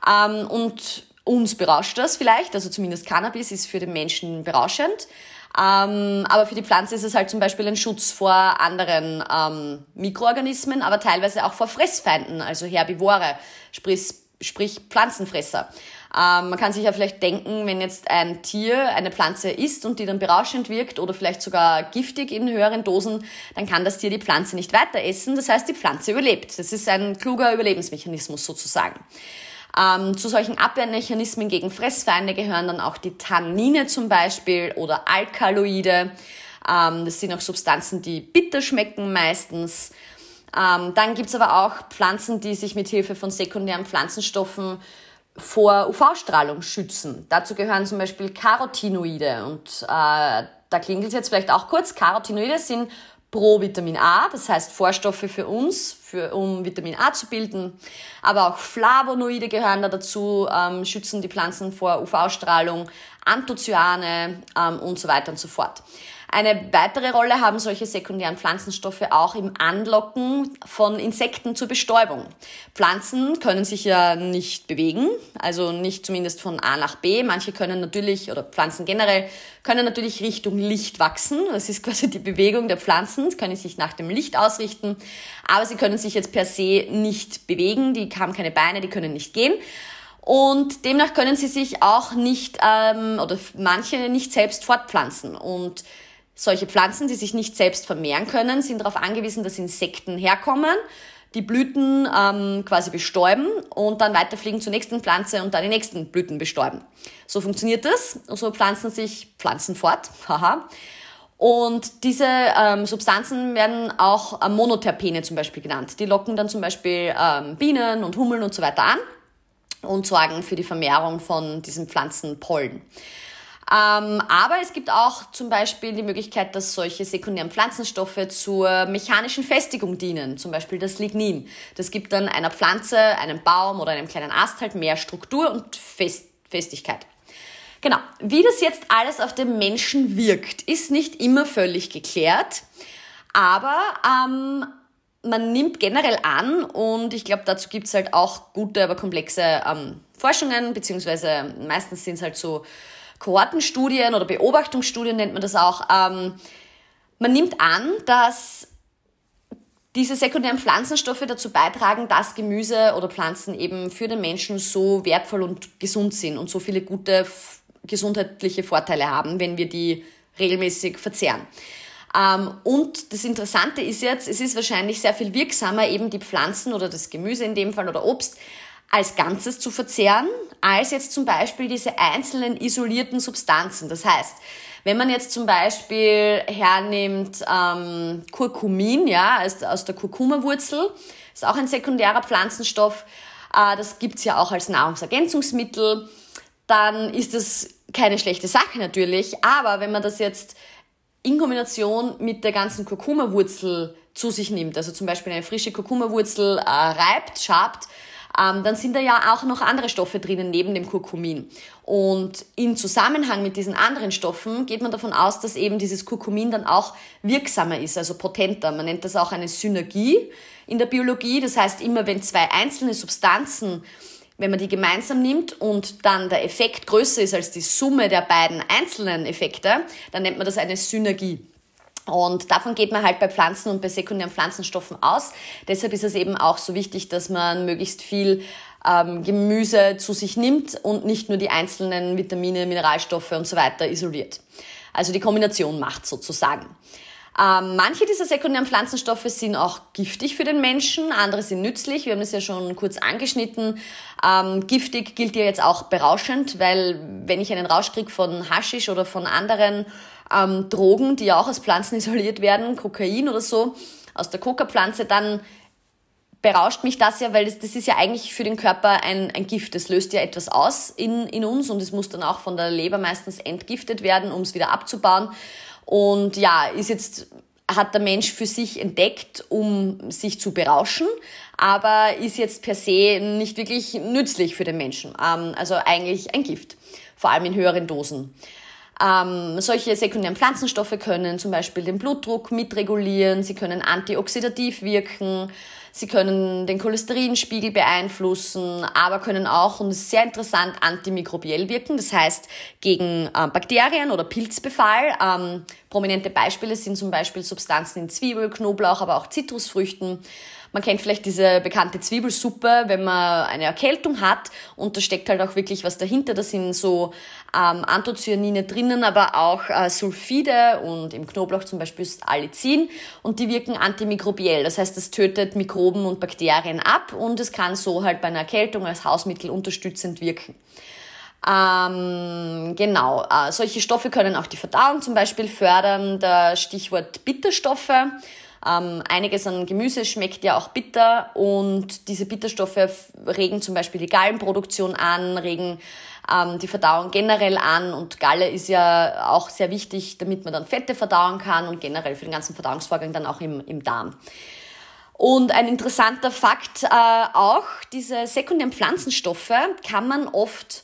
[SPEAKER 1] Ähm, und uns berauscht das vielleicht, also zumindest Cannabis ist für den Menschen berauschend. Ähm, aber für die Pflanze ist es halt zum Beispiel ein Schutz vor anderen ähm, Mikroorganismen, aber teilweise auch vor Fressfeinden, also Herbivore, sprich, sprich Pflanzenfresser. Ähm, man kann sich ja vielleicht denken, wenn jetzt ein Tier eine Pflanze isst und die dann berauschend wirkt oder vielleicht sogar giftig in höheren Dosen, dann kann das Tier die Pflanze nicht weiter essen. Das heißt, die Pflanze überlebt. Das ist ein kluger Überlebensmechanismus sozusagen. Ähm, zu solchen Abwehrmechanismen gegen Fressfeinde gehören dann auch die Tannine zum Beispiel oder Alkaloide. Ähm, das sind auch Substanzen, die bitter schmecken meistens. Ähm, dann gibt's aber auch Pflanzen, die sich mit Hilfe von sekundären Pflanzenstoffen vor UV-Strahlung schützen. Dazu gehören zum Beispiel Carotinoide. Und äh, da klingelt es jetzt vielleicht auch kurz. Carotinoide sind Pro-Vitamin A, das heißt Vorstoffe für uns, für, um Vitamin A zu bilden. Aber auch Flavonoide gehören da dazu, ähm, schützen die Pflanzen vor UV-Strahlung, Anthocyane ähm, und so weiter und so fort. Eine weitere Rolle haben solche sekundären Pflanzenstoffe auch im Anlocken von Insekten zur Bestäubung. Pflanzen können sich ja nicht bewegen, also nicht zumindest von A nach B. Manche können natürlich, oder Pflanzen generell, können natürlich Richtung Licht wachsen. Das ist quasi die Bewegung der Pflanzen, sie können sich nach dem Licht ausrichten, aber sie können sich jetzt per se nicht bewegen, die haben keine Beine, die können nicht gehen. Und demnach können sie sich auch nicht, ähm, oder manche nicht selbst fortpflanzen. Und solche Pflanzen, die sich nicht selbst vermehren können, sind darauf angewiesen, dass Insekten herkommen, die Blüten ähm, quasi bestäuben und dann weiterfliegen zur nächsten Pflanze und dann die nächsten Blüten bestäuben. So funktioniert das. Und so pflanzen sich Pflanzen fort. Haha. Und diese ähm, Substanzen werden auch äh, Monoterpene zum Beispiel genannt. Die locken dann zum Beispiel ähm, Bienen und Hummeln und so weiter an und sorgen für die Vermehrung von diesen Pflanzenpollen. Ähm, aber es gibt auch zum Beispiel die Möglichkeit, dass solche sekundären Pflanzenstoffe zur mechanischen Festigung dienen, zum Beispiel das Lignin. Das gibt dann einer Pflanze, einem Baum oder einem kleinen Ast halt mehr Struktur und Fest Festigkeit. Genau, wie das jetzt alles auf den Menschen wirkt, ist nicht immer völlig geklärt, aber ähm, man nimmt generell an und ich glaube, dazu gibt es halt auch gute, aber komplexe ähm, Forschungen, beziehungsweise meistens sind es halt so Kohortenstudien oder Beobachtungsstudien nennt man das auch. Ähm, man nimmt an, dass diese sekundären Pflanzenstoffe dazu beitragen, dass Gemüse oder Pflanzen eben für den Menschen so wertvoll und gesund sind und so viele gute gesundheitliche Vorteile haben, wenn wir die regelmäßig verzehren. Ähm, und das Interessante ist jetzt, es ist wahrscheinlich sehr viel wirksamer, eben die Pflanzen oder das Gemüse in dem Fall oder Obst als Ganzes zu verzehren, als jetzt zum Beispiel diese einzelnen isolierten Substanzen. Das heißt, wenn man jetzt zum Beispiel hernimmt ähm, Kurkumin, ja, aus, der Kurkumawurzel, ist auch ein sekundärer Pflanzenstoff, äh, das gibt's ja auch als Nahrungsergänzungsmittel, dann ist das keine schlechte Sache natürlich, aber wenn man das jetzt in Kombination mit der ganzen Kurkumawurzel zu sich nimmt, also zum Beispiel eine frische Kurkumawurzel äh, reibt, schabt, ähm, dann sind da ja auch noch andere Stoffe drinnen neben dem Kurkumin. Und in Zusammenhang mit diesen anderen Stoffen geht man davon aus, dass eben dieses Kurkumin dann auch wirksamer ist, also potenter. Man nennt das auch eine Synergie in der Biologie. Das heißt, immer wenn zwei einzelne Substanzen wenn man die gemeinsam nimmt und dann der Effekt größer ist als die Summe der beiden einzelnen Effekte, dann nennt man das eine Synergie. Und davon geht man halt bei Pflanzen und bei sekundären Pflanzenstoffen aus. Deshalb ist es eben auch so wichtig, dass man möglichst viel ähm, Gemüse zu sich nimmt und nicht nur die einzelnen Vitamine, Mineralstoffe und so weiter isoliert. Also die Kombination macht sozusagen. Ähm, manche dieser sekundären Pflanzenstoffe sind auch giftig für den Menschen, andere sind nützlich. Wir haben das ja schon kurz angeschnitten. Ähm, giftig gilt ja jetzt auch berauschend, weil wenn ich einen Rausch kriege von Haschisch oder von anderen ähm, Drogen, die ja auch aus Pflanzen isoliert werden, Kokain oder so, aus der Coca-Pflanze, dann berauscht mich das ja, weil das, das ist ja eigentlich für den Körper ein, ein Gift. Das löst ja etwas aus in, in uns und es muss dann auch von der Leber meistens entgiftet werden, um es wieder abzubauen. Und ja, ist jetzt, hat der Mensch für sich entdeckt, um sich zu berauschen, aber ist jetzt per se nicht wirklich nützlich für den Menschen. Ähm, also eigentlich ein Gift, vor allem in höheren Dosen. Ähm, solche sekundären Pflanzenstoffe können zum Beispiel den Blutdruck mitregulieren, sie können antioxidativ wirken, Sie können den Cholesterinspiegel beeinflussen, aber können auch, und das ist sehr interessant, antimikrobiell wirken, das heißt gegen äh, Bakterien oder Pilzbefall. Ähm, prominente Beispiele sind zum Beispiel Substanzen in Zwiebel, Knoblauch, aber auch Zitrusfrüchten. Man kennt vielleicht diese bekannte Zwiebelsuppe, wenn man eine Erkältung hat und da steckt halt auch wirklich was dahinter. Da sind so ähm, Anthocyanine drinnen, aber auch äh, Sulfide und im Knoblauch zum Beispiel ist Allicin und die wirken antimikrobiell. Das heißt, das tötet Mikroben Mikroben und Bakterien ab und es kann so halt bei einer Erkältung als Hausmittel unterstützend wirken. Ähm, genau, äh, solche Stoffe können auch die Verdauung zum Beispiel fördern. Der Stichwort Bitterstoffe. Ähm, einiges an Gemüse schmeckt ja auch bitter und diese Bitterstoffe regen zum Beispiel die Gallenproduktion an, regen ähm, die Verdauung generell an und Galle ist ja auch sehr wichtig, damit man dann Fette verdauen kann und generell für den ganzen Verdauungsvorgang dann auch im, im Darm. Und ein interessanter Fakt äh, auch, diese sekundären Pflanzenstoffe kann man oft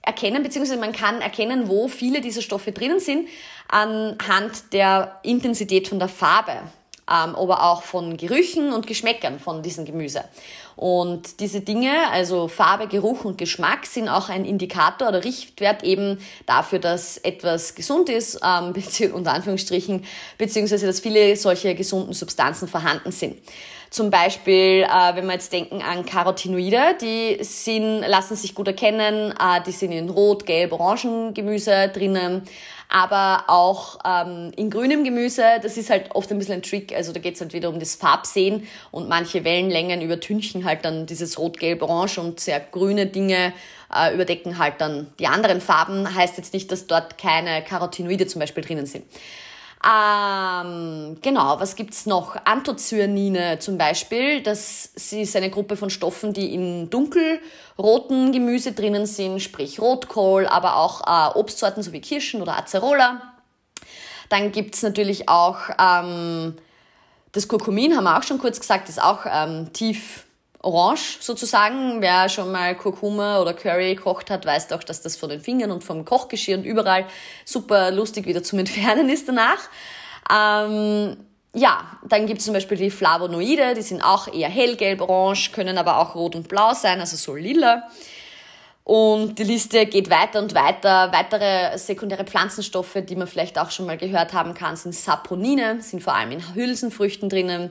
[SPEAKER 1] erkennen, beziehungsweise man kann erkennen, wo viele dieser Stoffe drinnen sind, anhand der Intensität von der Farbe, ähm, aber auch von Gerüchen und Geschmäckern von diesem Gemüse. Und diese Dinge, also Farbe, Geruch und Geschmack, sind auch ein Indikator oder Richtwert eben dafür, dass etwas gesund ist, ähm, unter Anführungsstrichen, beziehungsweise dass viele solche gesunden Substanzen vorhanden sind. Zum Beispiel, äh, wenn wir jetzt denken an Carotinoide, die sind, lassen sich gut erkennen, äh, die sind in Rot, Gelb, Orangen Gemüse drinnen, aber auch ähm, in grünem Gemüse, das ist halt oft ein bisschen ein Trick, also da geht es halt wieder um das Farbsehen und manche Wellenlängen übertünchen halt dann dieses Rot, Gelb, Orange und sehr grüne Dinge äh, überdecken halt dann die anderen Farben, heißt jetzt nicht, dass dort keine Carotinoide zum Beispiel drinnen sind. Ähm, genau, was gibt's noch? Anthocyanine zum Beispiel. Das ist eine Gruppe von Stoffen, die in dunkelroten Gemüse drinnen sind, sprich Rotkohl, aber auch äh, Obstsorten sowie Kirschen oder Acerola. Dann gibt's natürlich auch ähm, das Kurkumin, haben wir auch schon kurz gesagt, ist auch ähm, tief orange sozusagen. Wer schon mal Kurkuma oder Curry gekocht hat, weiß doch, dass das von den Fingern und vom Kochgeschirr und überall super lustig wieder zum Entfernen ist danach. Ähm, ja, dann gibt es zum Beispiel die Flavonoide, die sind auch eher hellgelb-orange, können aber auch rot und blau sein, also so lila. Und die Liste geht weiter und weiter. Weitere sekundäre Pflanzenstoffe, die man vielleicht auch schon mal gehört haben kann, sind Saponine, sind vor allem in Hülsenfrüchten drinnen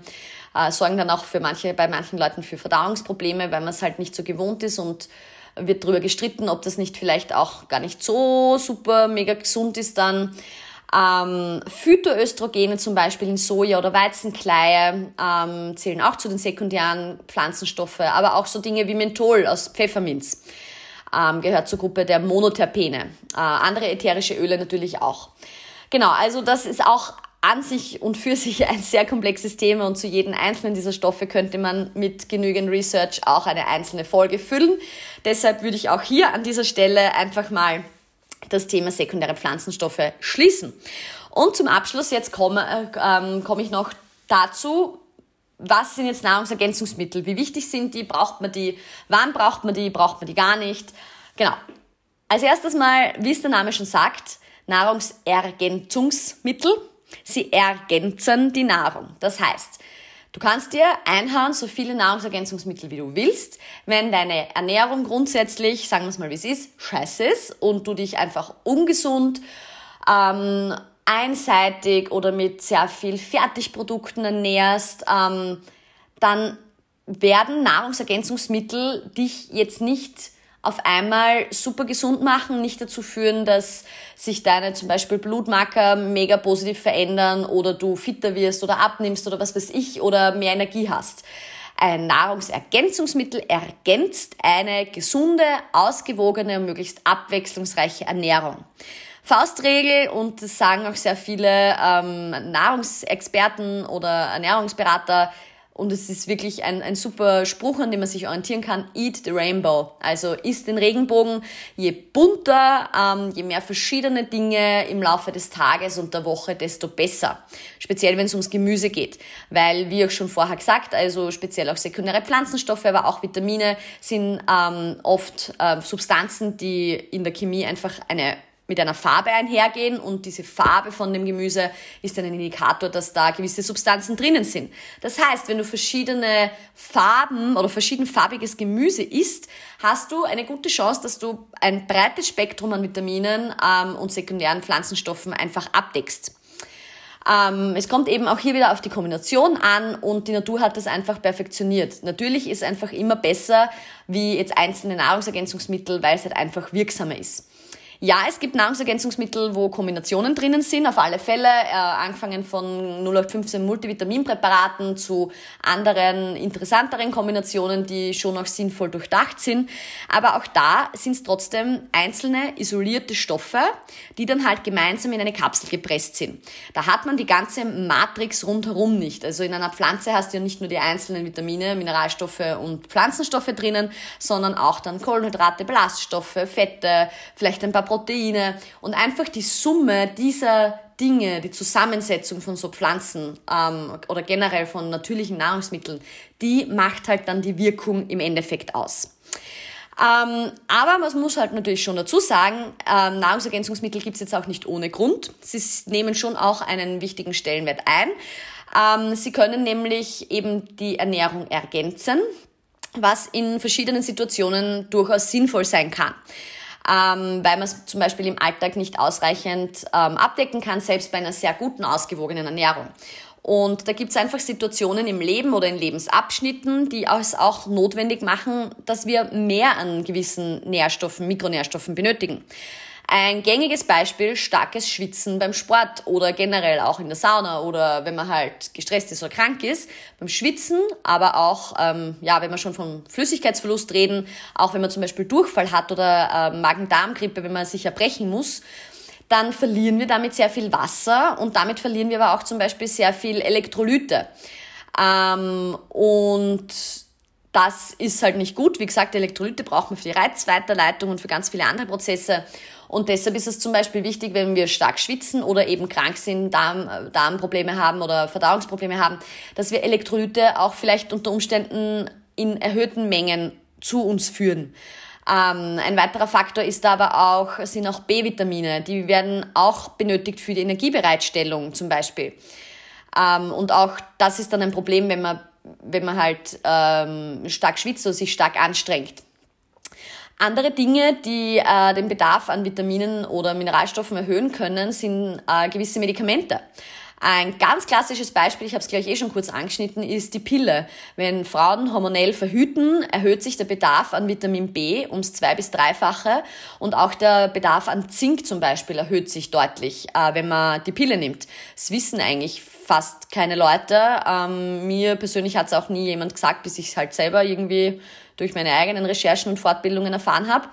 [SPEAKER 1] äh, sorgen dann auch für manche, bei manchen Leuten für Verdauungsprobleme, weil man es halt nicht so gewohnt ist und wird darüber gestritten, ob das nicht vielleicht auch gar nicht so super mega gesund ist dann. Ähm, Phytoöstrogene zum Beispiel in Soja oder Weizenkleie ähm, zählen auch zu den sekundären Pflanzenstoffe, aber auch so Dinge wie Menthol aus Pfefferminz ähm, gehört zur Gruppe der Monoterpene. Äh, andere ätherische Öle natürlich auch. Genau, also das ist auch an sich und für sich ein sehr komplexes Thema und zu jedem einzelnen dieser Stoffe könnte man mit genügend Research auch eine einzelne Folge füllen. Deshalb würde ich auch hier an dieser Stelle einfach mal das Thema sekundäre Pflanzenstoffe schließen. Und zum Abschluss jetzt komme, äh, ähm, komme ich noch dazu, was sind jetzt Nahrungsergänzungsmittel? Wie wichtig sind die? Braucht man die? Wann braucht man die? Braucht man die gar nicht? Genau. Als erstes mal, wie es der Name schon sagt, Nahrungsergänzungsmittel Sie ergänzen die Nahrung. Das heißt, du kannst dir einhauen, so viele Nahrungsergänzungsmittel wie du willst. Wenn deine Ernährung grundsätzlich, sagen wir es mal wie es ist, scheiße ist und du dich einfach ungesund, ähm, einseitig oder mit sehr viel Fertigprodukten ernährst, ähm, dann werden Nahrungsergänzungsmittel dich jetzt nicht auf einmal super gesund machen, nicht dazu führen, dass sich deine zum Beispiel Blutmarker mega positiv verändern oder du fitter wirst oder abnimmst oder was weiß ich oder mehr Energie hast. Ein Nahrungsergänzungsmittel ergänzt eine gesunde, ausgewogene und möglichst abwechslungsreiche Ernährung. Faustregel und das sagen auch sehr viele ähm, Nahrungsexperten oder Ernährungsberater, und es ist wirklich ein, ein super Spruch, an dem man sich orientieren kann. Eat the rainbow. Also isst den Regenbogen. Je bunter, ähm, je mehr verschiedene Dinge im Laufe des Tages und der Woche, desto besser. Speziell, wenn es ums Gemüse geht. Weil, wie auch schon vorher gesagt, also speziell auch sekundäre Pflanzenstoffe, aber auch Vitamine sind ähm, oft äh, Substanzen, die in der Chemie einfach eine mit einer Farbe einhergehen und diese Farbe von dem Gemüse ist dann ein Indikator, dass da gewisse Substanzen drinnen sind. Das heißt, wenn du verschiedene Farben oder verschiedenfarbiges Gemüse isst, hast du eine gute Chance, dass du ein breites Spektrum an Vitaminen ähm, und sekundären Pflanzenstoffen einfach abdeckst. Ähm, es kommt eben auch hier wieder auf die Kombination an und die Natur hat das einfach perfektioniert. Natürlich ist es einfach immer besser wie jetzt einzelne Nahrungsergänzungsmittel, weil es halt einfach wirksamer ist. Ja, es gibt Nahrungsergänzungsmittel, wo Kombinationen drinnen sind, auf alle Fälle, äh, angefangen von 0815 Multivitaminpräparaten zu anderen interessanteren Kombinationen, die schon auch sinnvoll durchdacht sind. Aber auch da sind es trotzdem einzelne isolierte Stoffe, die dann halt gemeinsam in eine Kapsel gepresst sind. Da hat man die ganze Matrix rundherum nicht. Also in einer Pflanze hast du ja nicht nur die einzelnen Vitamine, Mineralstoffe und Pflanzenstoffe drinnen, sondern auch dann Kohlenhydrate, Ballaststoffe, Fette, vielleicht ein paar Proteine und einfach die Summe dieser Dinge, die Zusammensetzung von so Pflanzen ähm, oder generell von natürlichen Nahrungsmitteln, die macht halt dann die Wirkung im Endeffekt aus. Ähm, aber man muss halt natürlich schon dazu sagen, ähm, Nahrungsergänzungsmittel gibt es jetzt auch nicht ohne Grund. Sie nehmen schon auch einen wichtigen Stellenwert ein. Ähm, sie können nämlich eben die Ernährung ergänzen, was in verschiedenen Situationen durchaus sinnvoll sein kann ähm, weil man es zum Beispiel im Alltag nicht ausreichend ähm, abdecken kann, selbst bei einer sehr guten, ausgewogenen Ernährung. Und da gibt es einfach Situationen im Leben oder in Lebensabschnitten, die es auch notwendig machen, dass wir mehr an gewissen Nährstoffen, Mikronährstoffen benötigen. Ein gängiges Beispiel, starkes Schwitzen beim Sport oder generell auch in der Sauna oder wenn man halt gestresst ist oder krank ist. Beim Schwitzen, aber auch, ähm, ja, wenn wir schon vom Flüssigkeitsverlust reden, auch wenn man zum Beispiel Durchfall hat oder äh, Magen-Darm-Grippe, wenn man sich erbrechen muss, dann verlieren wir damit sehr viel Wasser und damit verlieren wir aber auch zum Beispiel sehr viel Elektrolyte. Ähm, und das ist halt nicht gut. Wie gesagt, Elektrolyte braucht man für die Reizweiterleitung und für ganz viele andere Prozesse. Und deshalb ist es zum Beispiel wichtig, wenn wir stark schwitzen oder eben krank sind, Darm, Darmprobleme haben oder Verdauungsprobleme haben, dass wir Elektrolyte auch vielleicht unter Umständen in erhöhten Mengen zu uns führen. Ähm, ein weiterer Faktor ist aber auch, sind auch B-Vitamine. Die werden auch benötigt für die Energiebereitstellung zum Beispiel. Ähm, und auch das ist dann ein Problem, wenn man, wenn man halt ähm, stark schwitzt oder sich stark anstrengt. Andere Dinge, die äh, den Bedarf an Vitaminen oder Mineralstoffen erhöhen können, sind äh, gewisse Medikamente. Ein ganz klassisches Beispiel, ich habe es gleich eh schon kurz angeschnitten, ist die Pille. Wenn Frauen hormonell verhüten, erhöht sich der Bedarf an Vitamin B ums zwei- bis dreifache und auch der Bedarf an Zink zum Beispiel erhöht sich deutlich, äh, wenn man die Pille nimmt. Das wissen eigentlich fast keine Leute. Ähm, mir persönlich hat es auch nie jemand gesagt, bis ich es halt selber irgendwie durch meine eigenen Recherchen und Fortbildungen erfahren habe.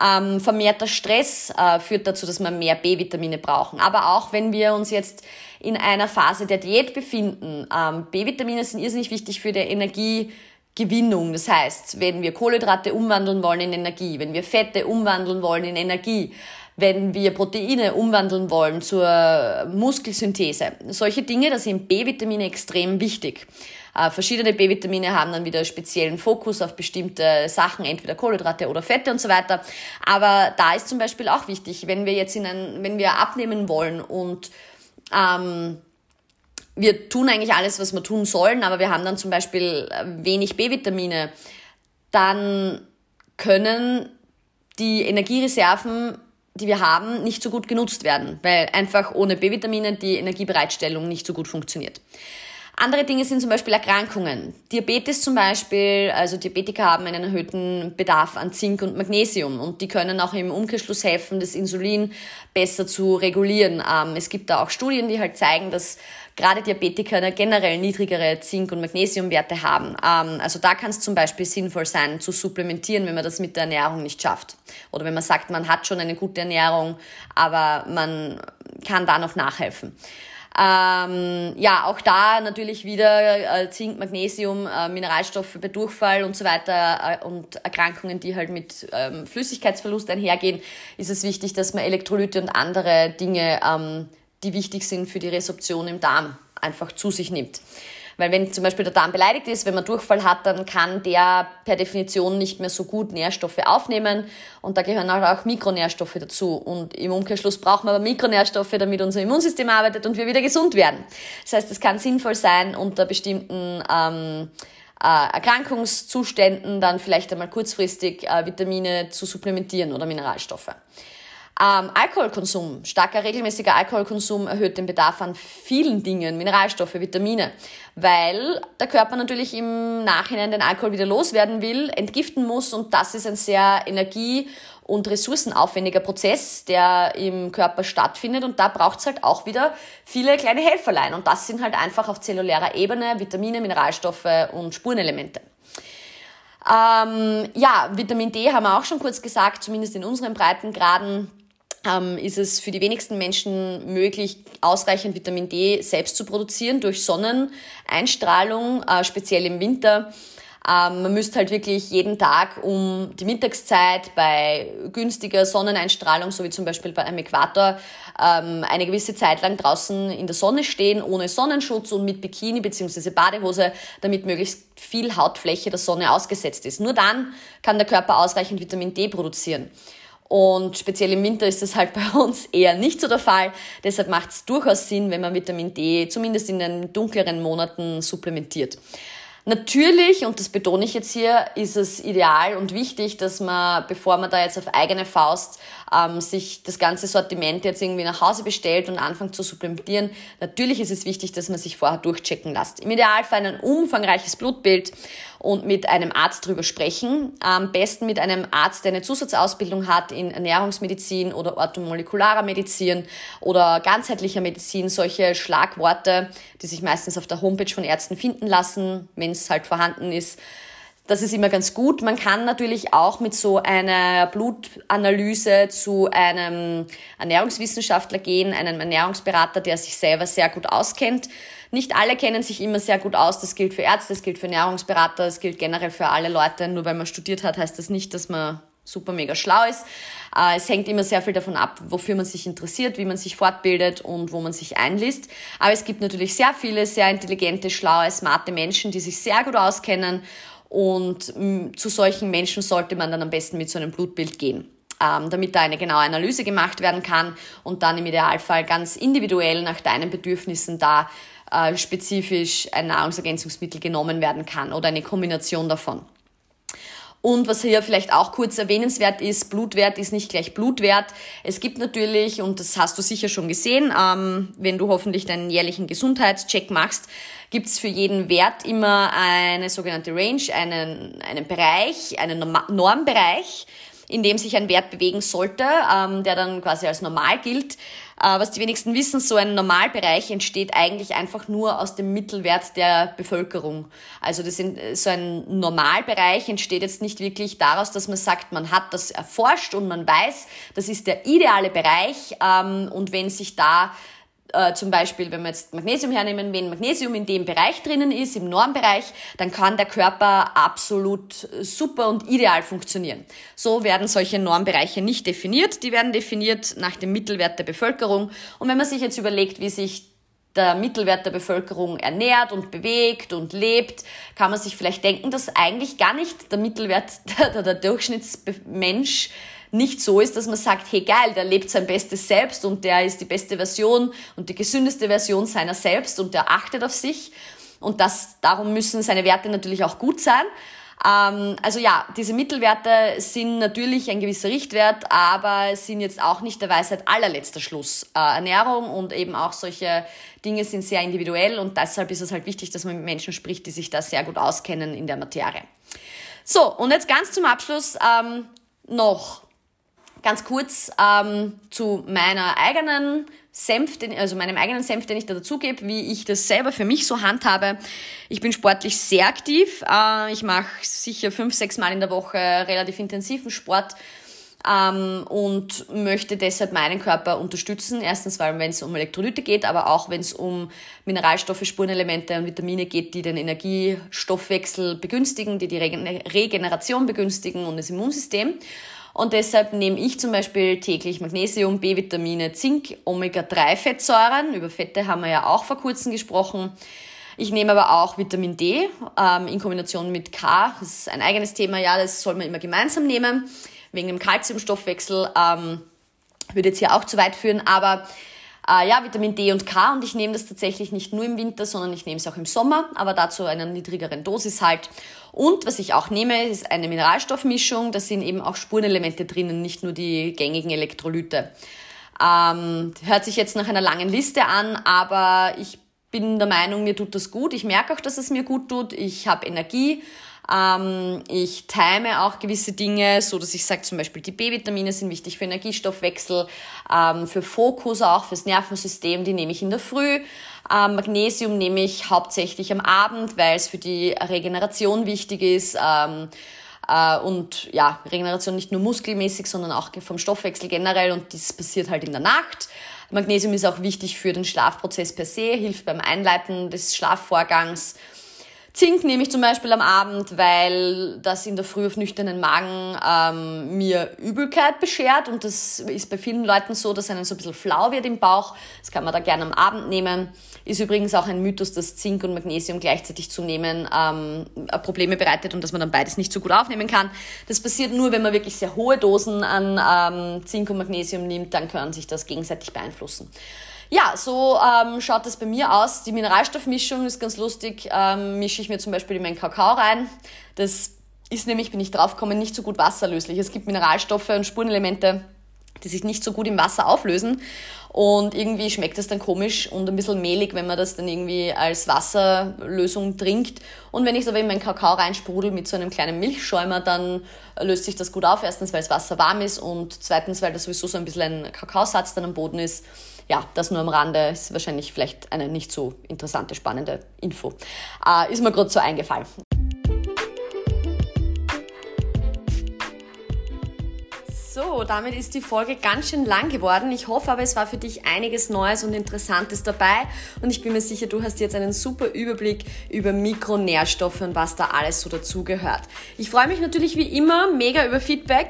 [SPEAKER 1] Ähm, vermehrter Stress äh, führt dazu, dass wir mehr B-Vitamine brauchen. Aber auch wenn wir uns jetzt in einer Phase der Diät befinden, ähm, B-Vitamine sind irrsinnig wichtig für die Energiegewinnung. Das heißt, wenn wir Kohlenhydrate umwandeln wollen in Energie, wenn wir Fette umwandeln wollen in Energie, wenn wir Proteine umwandeln wollen zur Muskelsynthese. Solche Dinge, da sind B-Vitamine extrem wichtig. Äh, verschiedene B-Vitamine haben dann wieder speziellen Fokus auf bestimmte Sachen, entweder Kohlenhydrate oder Fette und so weiter. Aber da ist zum Beispiel auch wichtig, wenn wir jetzt in ein, wenn wir abnehmen wollen und ähm, wir tun eigentlich alles, was wir tun sollen, aber wir haben dann zum Beispiel wenig B-Vitamine, dann können die Energiereserven die wir haben, nicht so gut genutzt werden, weil einfach ohne B-Vitamine die Energiebereitstellung nicht so gut funktioniert. Andere Dinge sind zum Beispiel Erkrankungen. Diabetes zum Beispiel, also Diabetiker haben einen erhöhten Bedarf an Zink und Magnesium und die können auch im Umkehrschluss helfen, das Insulin besser zu regulieren. Ähm, es gibt da auch Studien, die halt zeigen, dass gerade Diabetiker generell niedrigere Zink- und Magnesiumwerte haben. Ähm, also da kann es zum Beispiel sinnvoll sein, zu supplementieren, wenn man das mit der Ernährung nicht schafft. Oder wenn man sagt, man hat schon eine gute Ernährung, aber man kann da noch nachhelfen. Ähm, ja, auch da natürlich wieder äh, Zink, Magnesium, äh, Mineralstoffe bei Durchfall und so weiter äh, und Erkrankungen, die halt mit ähm, Flüssigkeitsverlust einhergehen, ist es wichtig, dass man Elektrolyte und andere Dinge, ähm, die wichtig sind für die Resorption im Darm, einfach zu sich nimmt. Weil wenn zum Beispiel der Darm beleidigt ist, wenn man Durchfall hat, dann kann der per Definition nicht mehr so gut Nährstoffe aufnehmen. Und da gehören auch Mikronährstoffe dazu. Und im Umkehrschluss brauchen wir aber Mikronährstoffe, damit unser Immunsystem arbeitet und wir wieder gesund werden. Das heißt, es kann sinnvoll sein, unter bestimmten ähm, äh, Erkrankungszuständen dann vielleicht einmal kurzfristig äh, Vitamine zu supplementieren oder Mineralstoffe. Ähm, Alkoholkonsum, starker regelmäßiger Alkoholkonsum erhöht den Bedarf an vielen Dingen, Mineralstoffe, Vitamine, weil der Körper natürlich im Nachhinein den Alkohol wieder loswerden will, entgiften muss und das ist ein sehr energie- und ressourcenaufwendiger Prozess, der im Körper stattfindet und da braucht es halt auch wieder viele kleine Helferlein und das sind halt einfach auf zellulärer Ebene Vitamine, Mineralstoffe und Spurenelemente. Ähm, ja, Vitamin D haben wir auch schon kurz gesagt, zumindest in unseren Breitengraden ähm, ist es für die wenigsten Menschen möglich, ausreichend Vitamin D selbst zu produzieren durch Sonneneinstrahlung, äh, speziell im Winter. Ähm, man müsste halt wirklich jeden Tag um die Mittagszeit bei günstiger Sonneneinstrahlung, so wie zum Beispiel bei einem Äquator, ähm, eine gewisse Zeit lang draußen in der Sonne stehen, ohne Sonnenschutz und mit Bikini bzw. Badehose, damit möglichst viel Hautfläche der Sonne ausgesetzt ist. Nur dann kann der Körper ausreichend Vitamin D produzieren. Und speziell im Winter ist das halt bei uns eher nicht so der Fall. Deshalb macht es durchaus Sinn, wenn man Vitamin D zumindest in den dunkleren Monaten supplementiert. Natürlich, und das betone ich jetzt hier, ist es ideal und wichtig, dass man, bevor man da jetzt auf eigene Faust ähm, sich das ganze Sortiment jetzt irgendwie nach Hause bestellt und anfängt zu supplementieren, natürlich ist es wichtig, dass man sich vorher durchchecken lässt. Im Idealfall ein umfangreiches Blutbild und mit einem Arzt drüber sprechen. Am besten mit einem Arzt, der eine Zusatzausbildung hat in Ernährungsmedizin oder orthomolekularer Medizin oder ganzheitlicher Medizin. Solche Schlagworte, die sich meistens auf der Homepage von Ärzten finden lassen, wenn es halt vorhanden ist. Das ist immer ganz gut. Man kann natürlich auch mit so einer Blutanalyse zu einem Ernährungswissenschaftler gehen, einem Ernährungsberater, der sich selber sehr gut auskennt. Nicht alle kennen sich immer sehr gut aus. Das gilt für Ärzte, das gilt für Ernährungsberater, das gilt generell für alle Leute. Nur weil man studiert hat, heißt das nicht, dass man super mega schlau ist. Äh, es hängt immer sehr viel davon ab, wofür man sich interessiert, wie man sich fortbildet und wo man sich einliest. Aber es gibt natürlich sehr viele sehr intelligente, schlaue, smarte Menschen, die sich sehr gut auskennen. Und mm, zu solchen Menschen sollte man dann am besten mit so einem Blutbild gehen ähm, damit da eine genaue Analyse gemacht werden kann und dann im Idealfall ganz individuell nach deinen Bedürfnissen da äh, spezifisch ein Nahrungsergänzungsmittel genommen werden kann oder eine Kombination davon. Und was hier vielleicht auch kurz erwähnenswert ist, Blutwert ist nicht gleich Blutwert. Es gibt natürlich, und das hast du sicher schon gesehen, ähm, wenn du hoffentlich deinen jährlichen Gesundheitscheck machst, gibt es für jeden Wert immer eine sogenannte Range, einen, einen Bereich, einen Normbereich, in dem sich ein Wert bewegen sollte, ähm, der dann quasi als normal gilt. Äh, was die wenigsten wissen, so ein Normalbereich entsteht eigentlich einfach nur aus dem Mittelwert der Bevölkerung. Also das sind, so ein Normalbereich entsteht jetzt nicht wirklich daraus, dass man sagt, man hat das erforscht und man weiß, das ist der ideale Bereich ähm, und wenn sich da äh, zum Beispiel, wenn wir jetzt Magnesium hernehmen, wenn Magnesium in dem Bereich drinnen ist, im Normbereich, dann kann der Körper absolut super und ideal funktionieren. So werden solche Normbereiche nicht definiert. Die werden definiert nach dem Mittelwert der Bevölkerung. Und wenn man sich jetzt überlegt, wie sich der Mittelwert der Bevölkerung ernährt und bewegt und lebt, kann man sich vielleicht denken, dass eigentlich gar nicht der Mittelwert, der, der Durchschnittsmensch nicht so ist, dass man sagt, hey geil, der lebt sein bestes Selbst und der ist die beste Version und die gesündeste Version seiner selbst und der achtet auf sich. Und das, darum müssen seine Werte natürlich auch gut sein. Ähm, also ja, diese Mittelwerte sind natürlich ein gewisser Richtwert, aber sind jetzt auch nicht der Weisheit allerletzter Schluss. Äh, Ernährung und eben auch solche Dinge sind sehr individuell und deshalb ist es halt wichtig, dass man mit Menschen spricht, die sich da sehr gut auskennen in der Materie. So, und jetzt ganz zum Abschluss ähm, noch ganz kurz ähm, zu meiner eigenen Senf, den, also meinem eigenen Senf, den ich da dazugebe, wie ich das selber für mich so handhabe. Ich bin sportlich sehr aktiv. Äh, ich mache sicher fünf, sechs Mal in der Woche relativ intensiven Sport ähm, und möchte deshalb meinen Körper unterstützen. Erstens, weil wenn es um Elektrolyte geht, aber auch wenn es um Mineralstoffe, Spurenelemente und Vitamine geht, die den Energiestoffwechsel begünstigen, die die Regeneration begünstigen und das Immunsystem. Und deshalb nehme ich zum Beispiel täglich Magnesium, B-Vitamine, Zink, Omega-3-Fettsäuren. Über Fette haben wir ja auch vor kurzem gesprochen. Ich nehme aber auch Vitamin D ähm, in Kombination mit K. Das ist ein eigenes Thema, ja, das soll man immer gemeinsam nehmen, wegen dem Kalziumstoffwechsel. Ähm, würde jetzt hier auch zu weit führen, aber Äh, ja, Vitamin D und K und ich nehme das tatsächlich nicht nur im Winter, sondern ich nehme es auch im Sommer, aber dazu einer niedrigeren Dosis halt. Und was ich auch nehme, ist eine Mineralstoffmischung. Da sind eben auch Spurenelemente drinnen, nicht nur die gängigen Elektrolyte. Ähm, hört sich jetzt nach einer langen Liste an, aber ich bin der Meinung, mir tut das gut. Ich merke auch, dass es mir gut tut. Ich habe Energie. Ähm, ich time auch gewisse Dinge, so dass ich sage, zum Beispiel die B-Vitamine sind wichtig für Energiestoffwechsel, ähm, für Fokus auch, fürs Nervensystem, die nehme ich in der Früh. Ähm, Magnesium nehme ich hauptsächlich am Abend, weil es für die Regeneration wichtig ist. Ähm, äh, und ja, Regeneration nicht nur muskelmäßig, sondern auch vom Stoffwechsel generell und das passiert halt in der Nacht. Magnesium ist auch wichtig für den Schlafprozess per se, hilft beim Einleiten des Schlafvorgangs. Zink nehme ich zum Beispiel am Abend, weil das in der Früh auf nüchternen Magen ähm, mir Übelkeit beschert und das ist bei vielen Leuten so, dass einem so ein bisschen flau wird im Bauch. Das kann man da gerne am Abend nehmen. Ist übrigens auch ein Mythos, dass Zink und Magnesium gleichzeitig zu nehmen ähm, Probleme bereitet und dass man dann beides nicht so gut aufnehmen kann. Das passiert nur, wenn man wirklich sehr hohe Dosen an ähm, Zink und Magnesium nimmt, dann können sich das gegenseitig beeinflussen. Ja, so ähm, schaut das bei mir aus. Die Mineralstoffmischung ist ganz lustig. Ähm, mische ich mir zum Beispiel in meinen Kakao rein. Das ist nämlich, bin ich draufgekommen, nicht so gut wasserlöslich. Es gibt Mineralstoffe und Spurenelemente, die sich nicht so gut im Wasser auflösen. Und irgendwie schmeckt es dann komisch und ein bisschen mehlig, wenn man das dann irgendwie als Wasserlösung trinkt. Und wenn ich es aber in meinen Kakao reinsprudel mit so einem kleinen Milchschäumer, dann löst sich das gut auf. Erstens, weil das Wasser warm ist und zweitens, weil da sowieso so ein bisschen ein Kakaosatz dann am Boden ist ja, das nur am Rande ist wahrscheinlich vielleicht eine nicht so interessante, spannende Info. Äh, ist mir gerade so eingefallen. So, damit ist die Folge ganz schön lang geworden. Ich hoffe aber, es war für dich einiges Neues und Interessantes dabei. Und ich bin mir sicher, du hast jetzt einen super Überblick über Mikronährstoffe und was da alles so dazugehört. Ich freue mich natürlich wie immer mega über Feedback.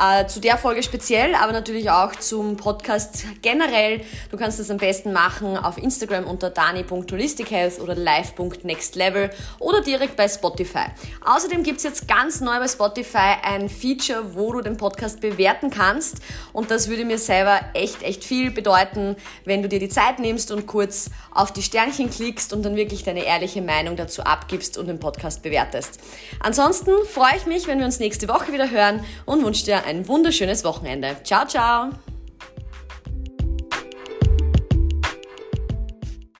[SPEAKER 1] Äh, zu der Folge speziell, aber natürlich auch zum Podcast generell. Du kannst das am besten machen auf Instagram unter dani.holistichealth oder live.nextlevel oder direkt bei Spotify. Außerdem gibt's jetzt ganz neu bei Spotify ein Feature, wo du den Podcast bewerten kannst und das würde mir selber echt, echt viel bedeuten, wenn du dir die Zeit nimmst und kurz auf die Sternchen klickst und dann wirklich deine ehrliche Meinung dazu abgibst und den Podcast bewertest. Ansonsten freue ich mich, wenn wir uns nächste Woche wieder hören und wünsche dir ein wunderschönes Wochenende. Ciao, ciao!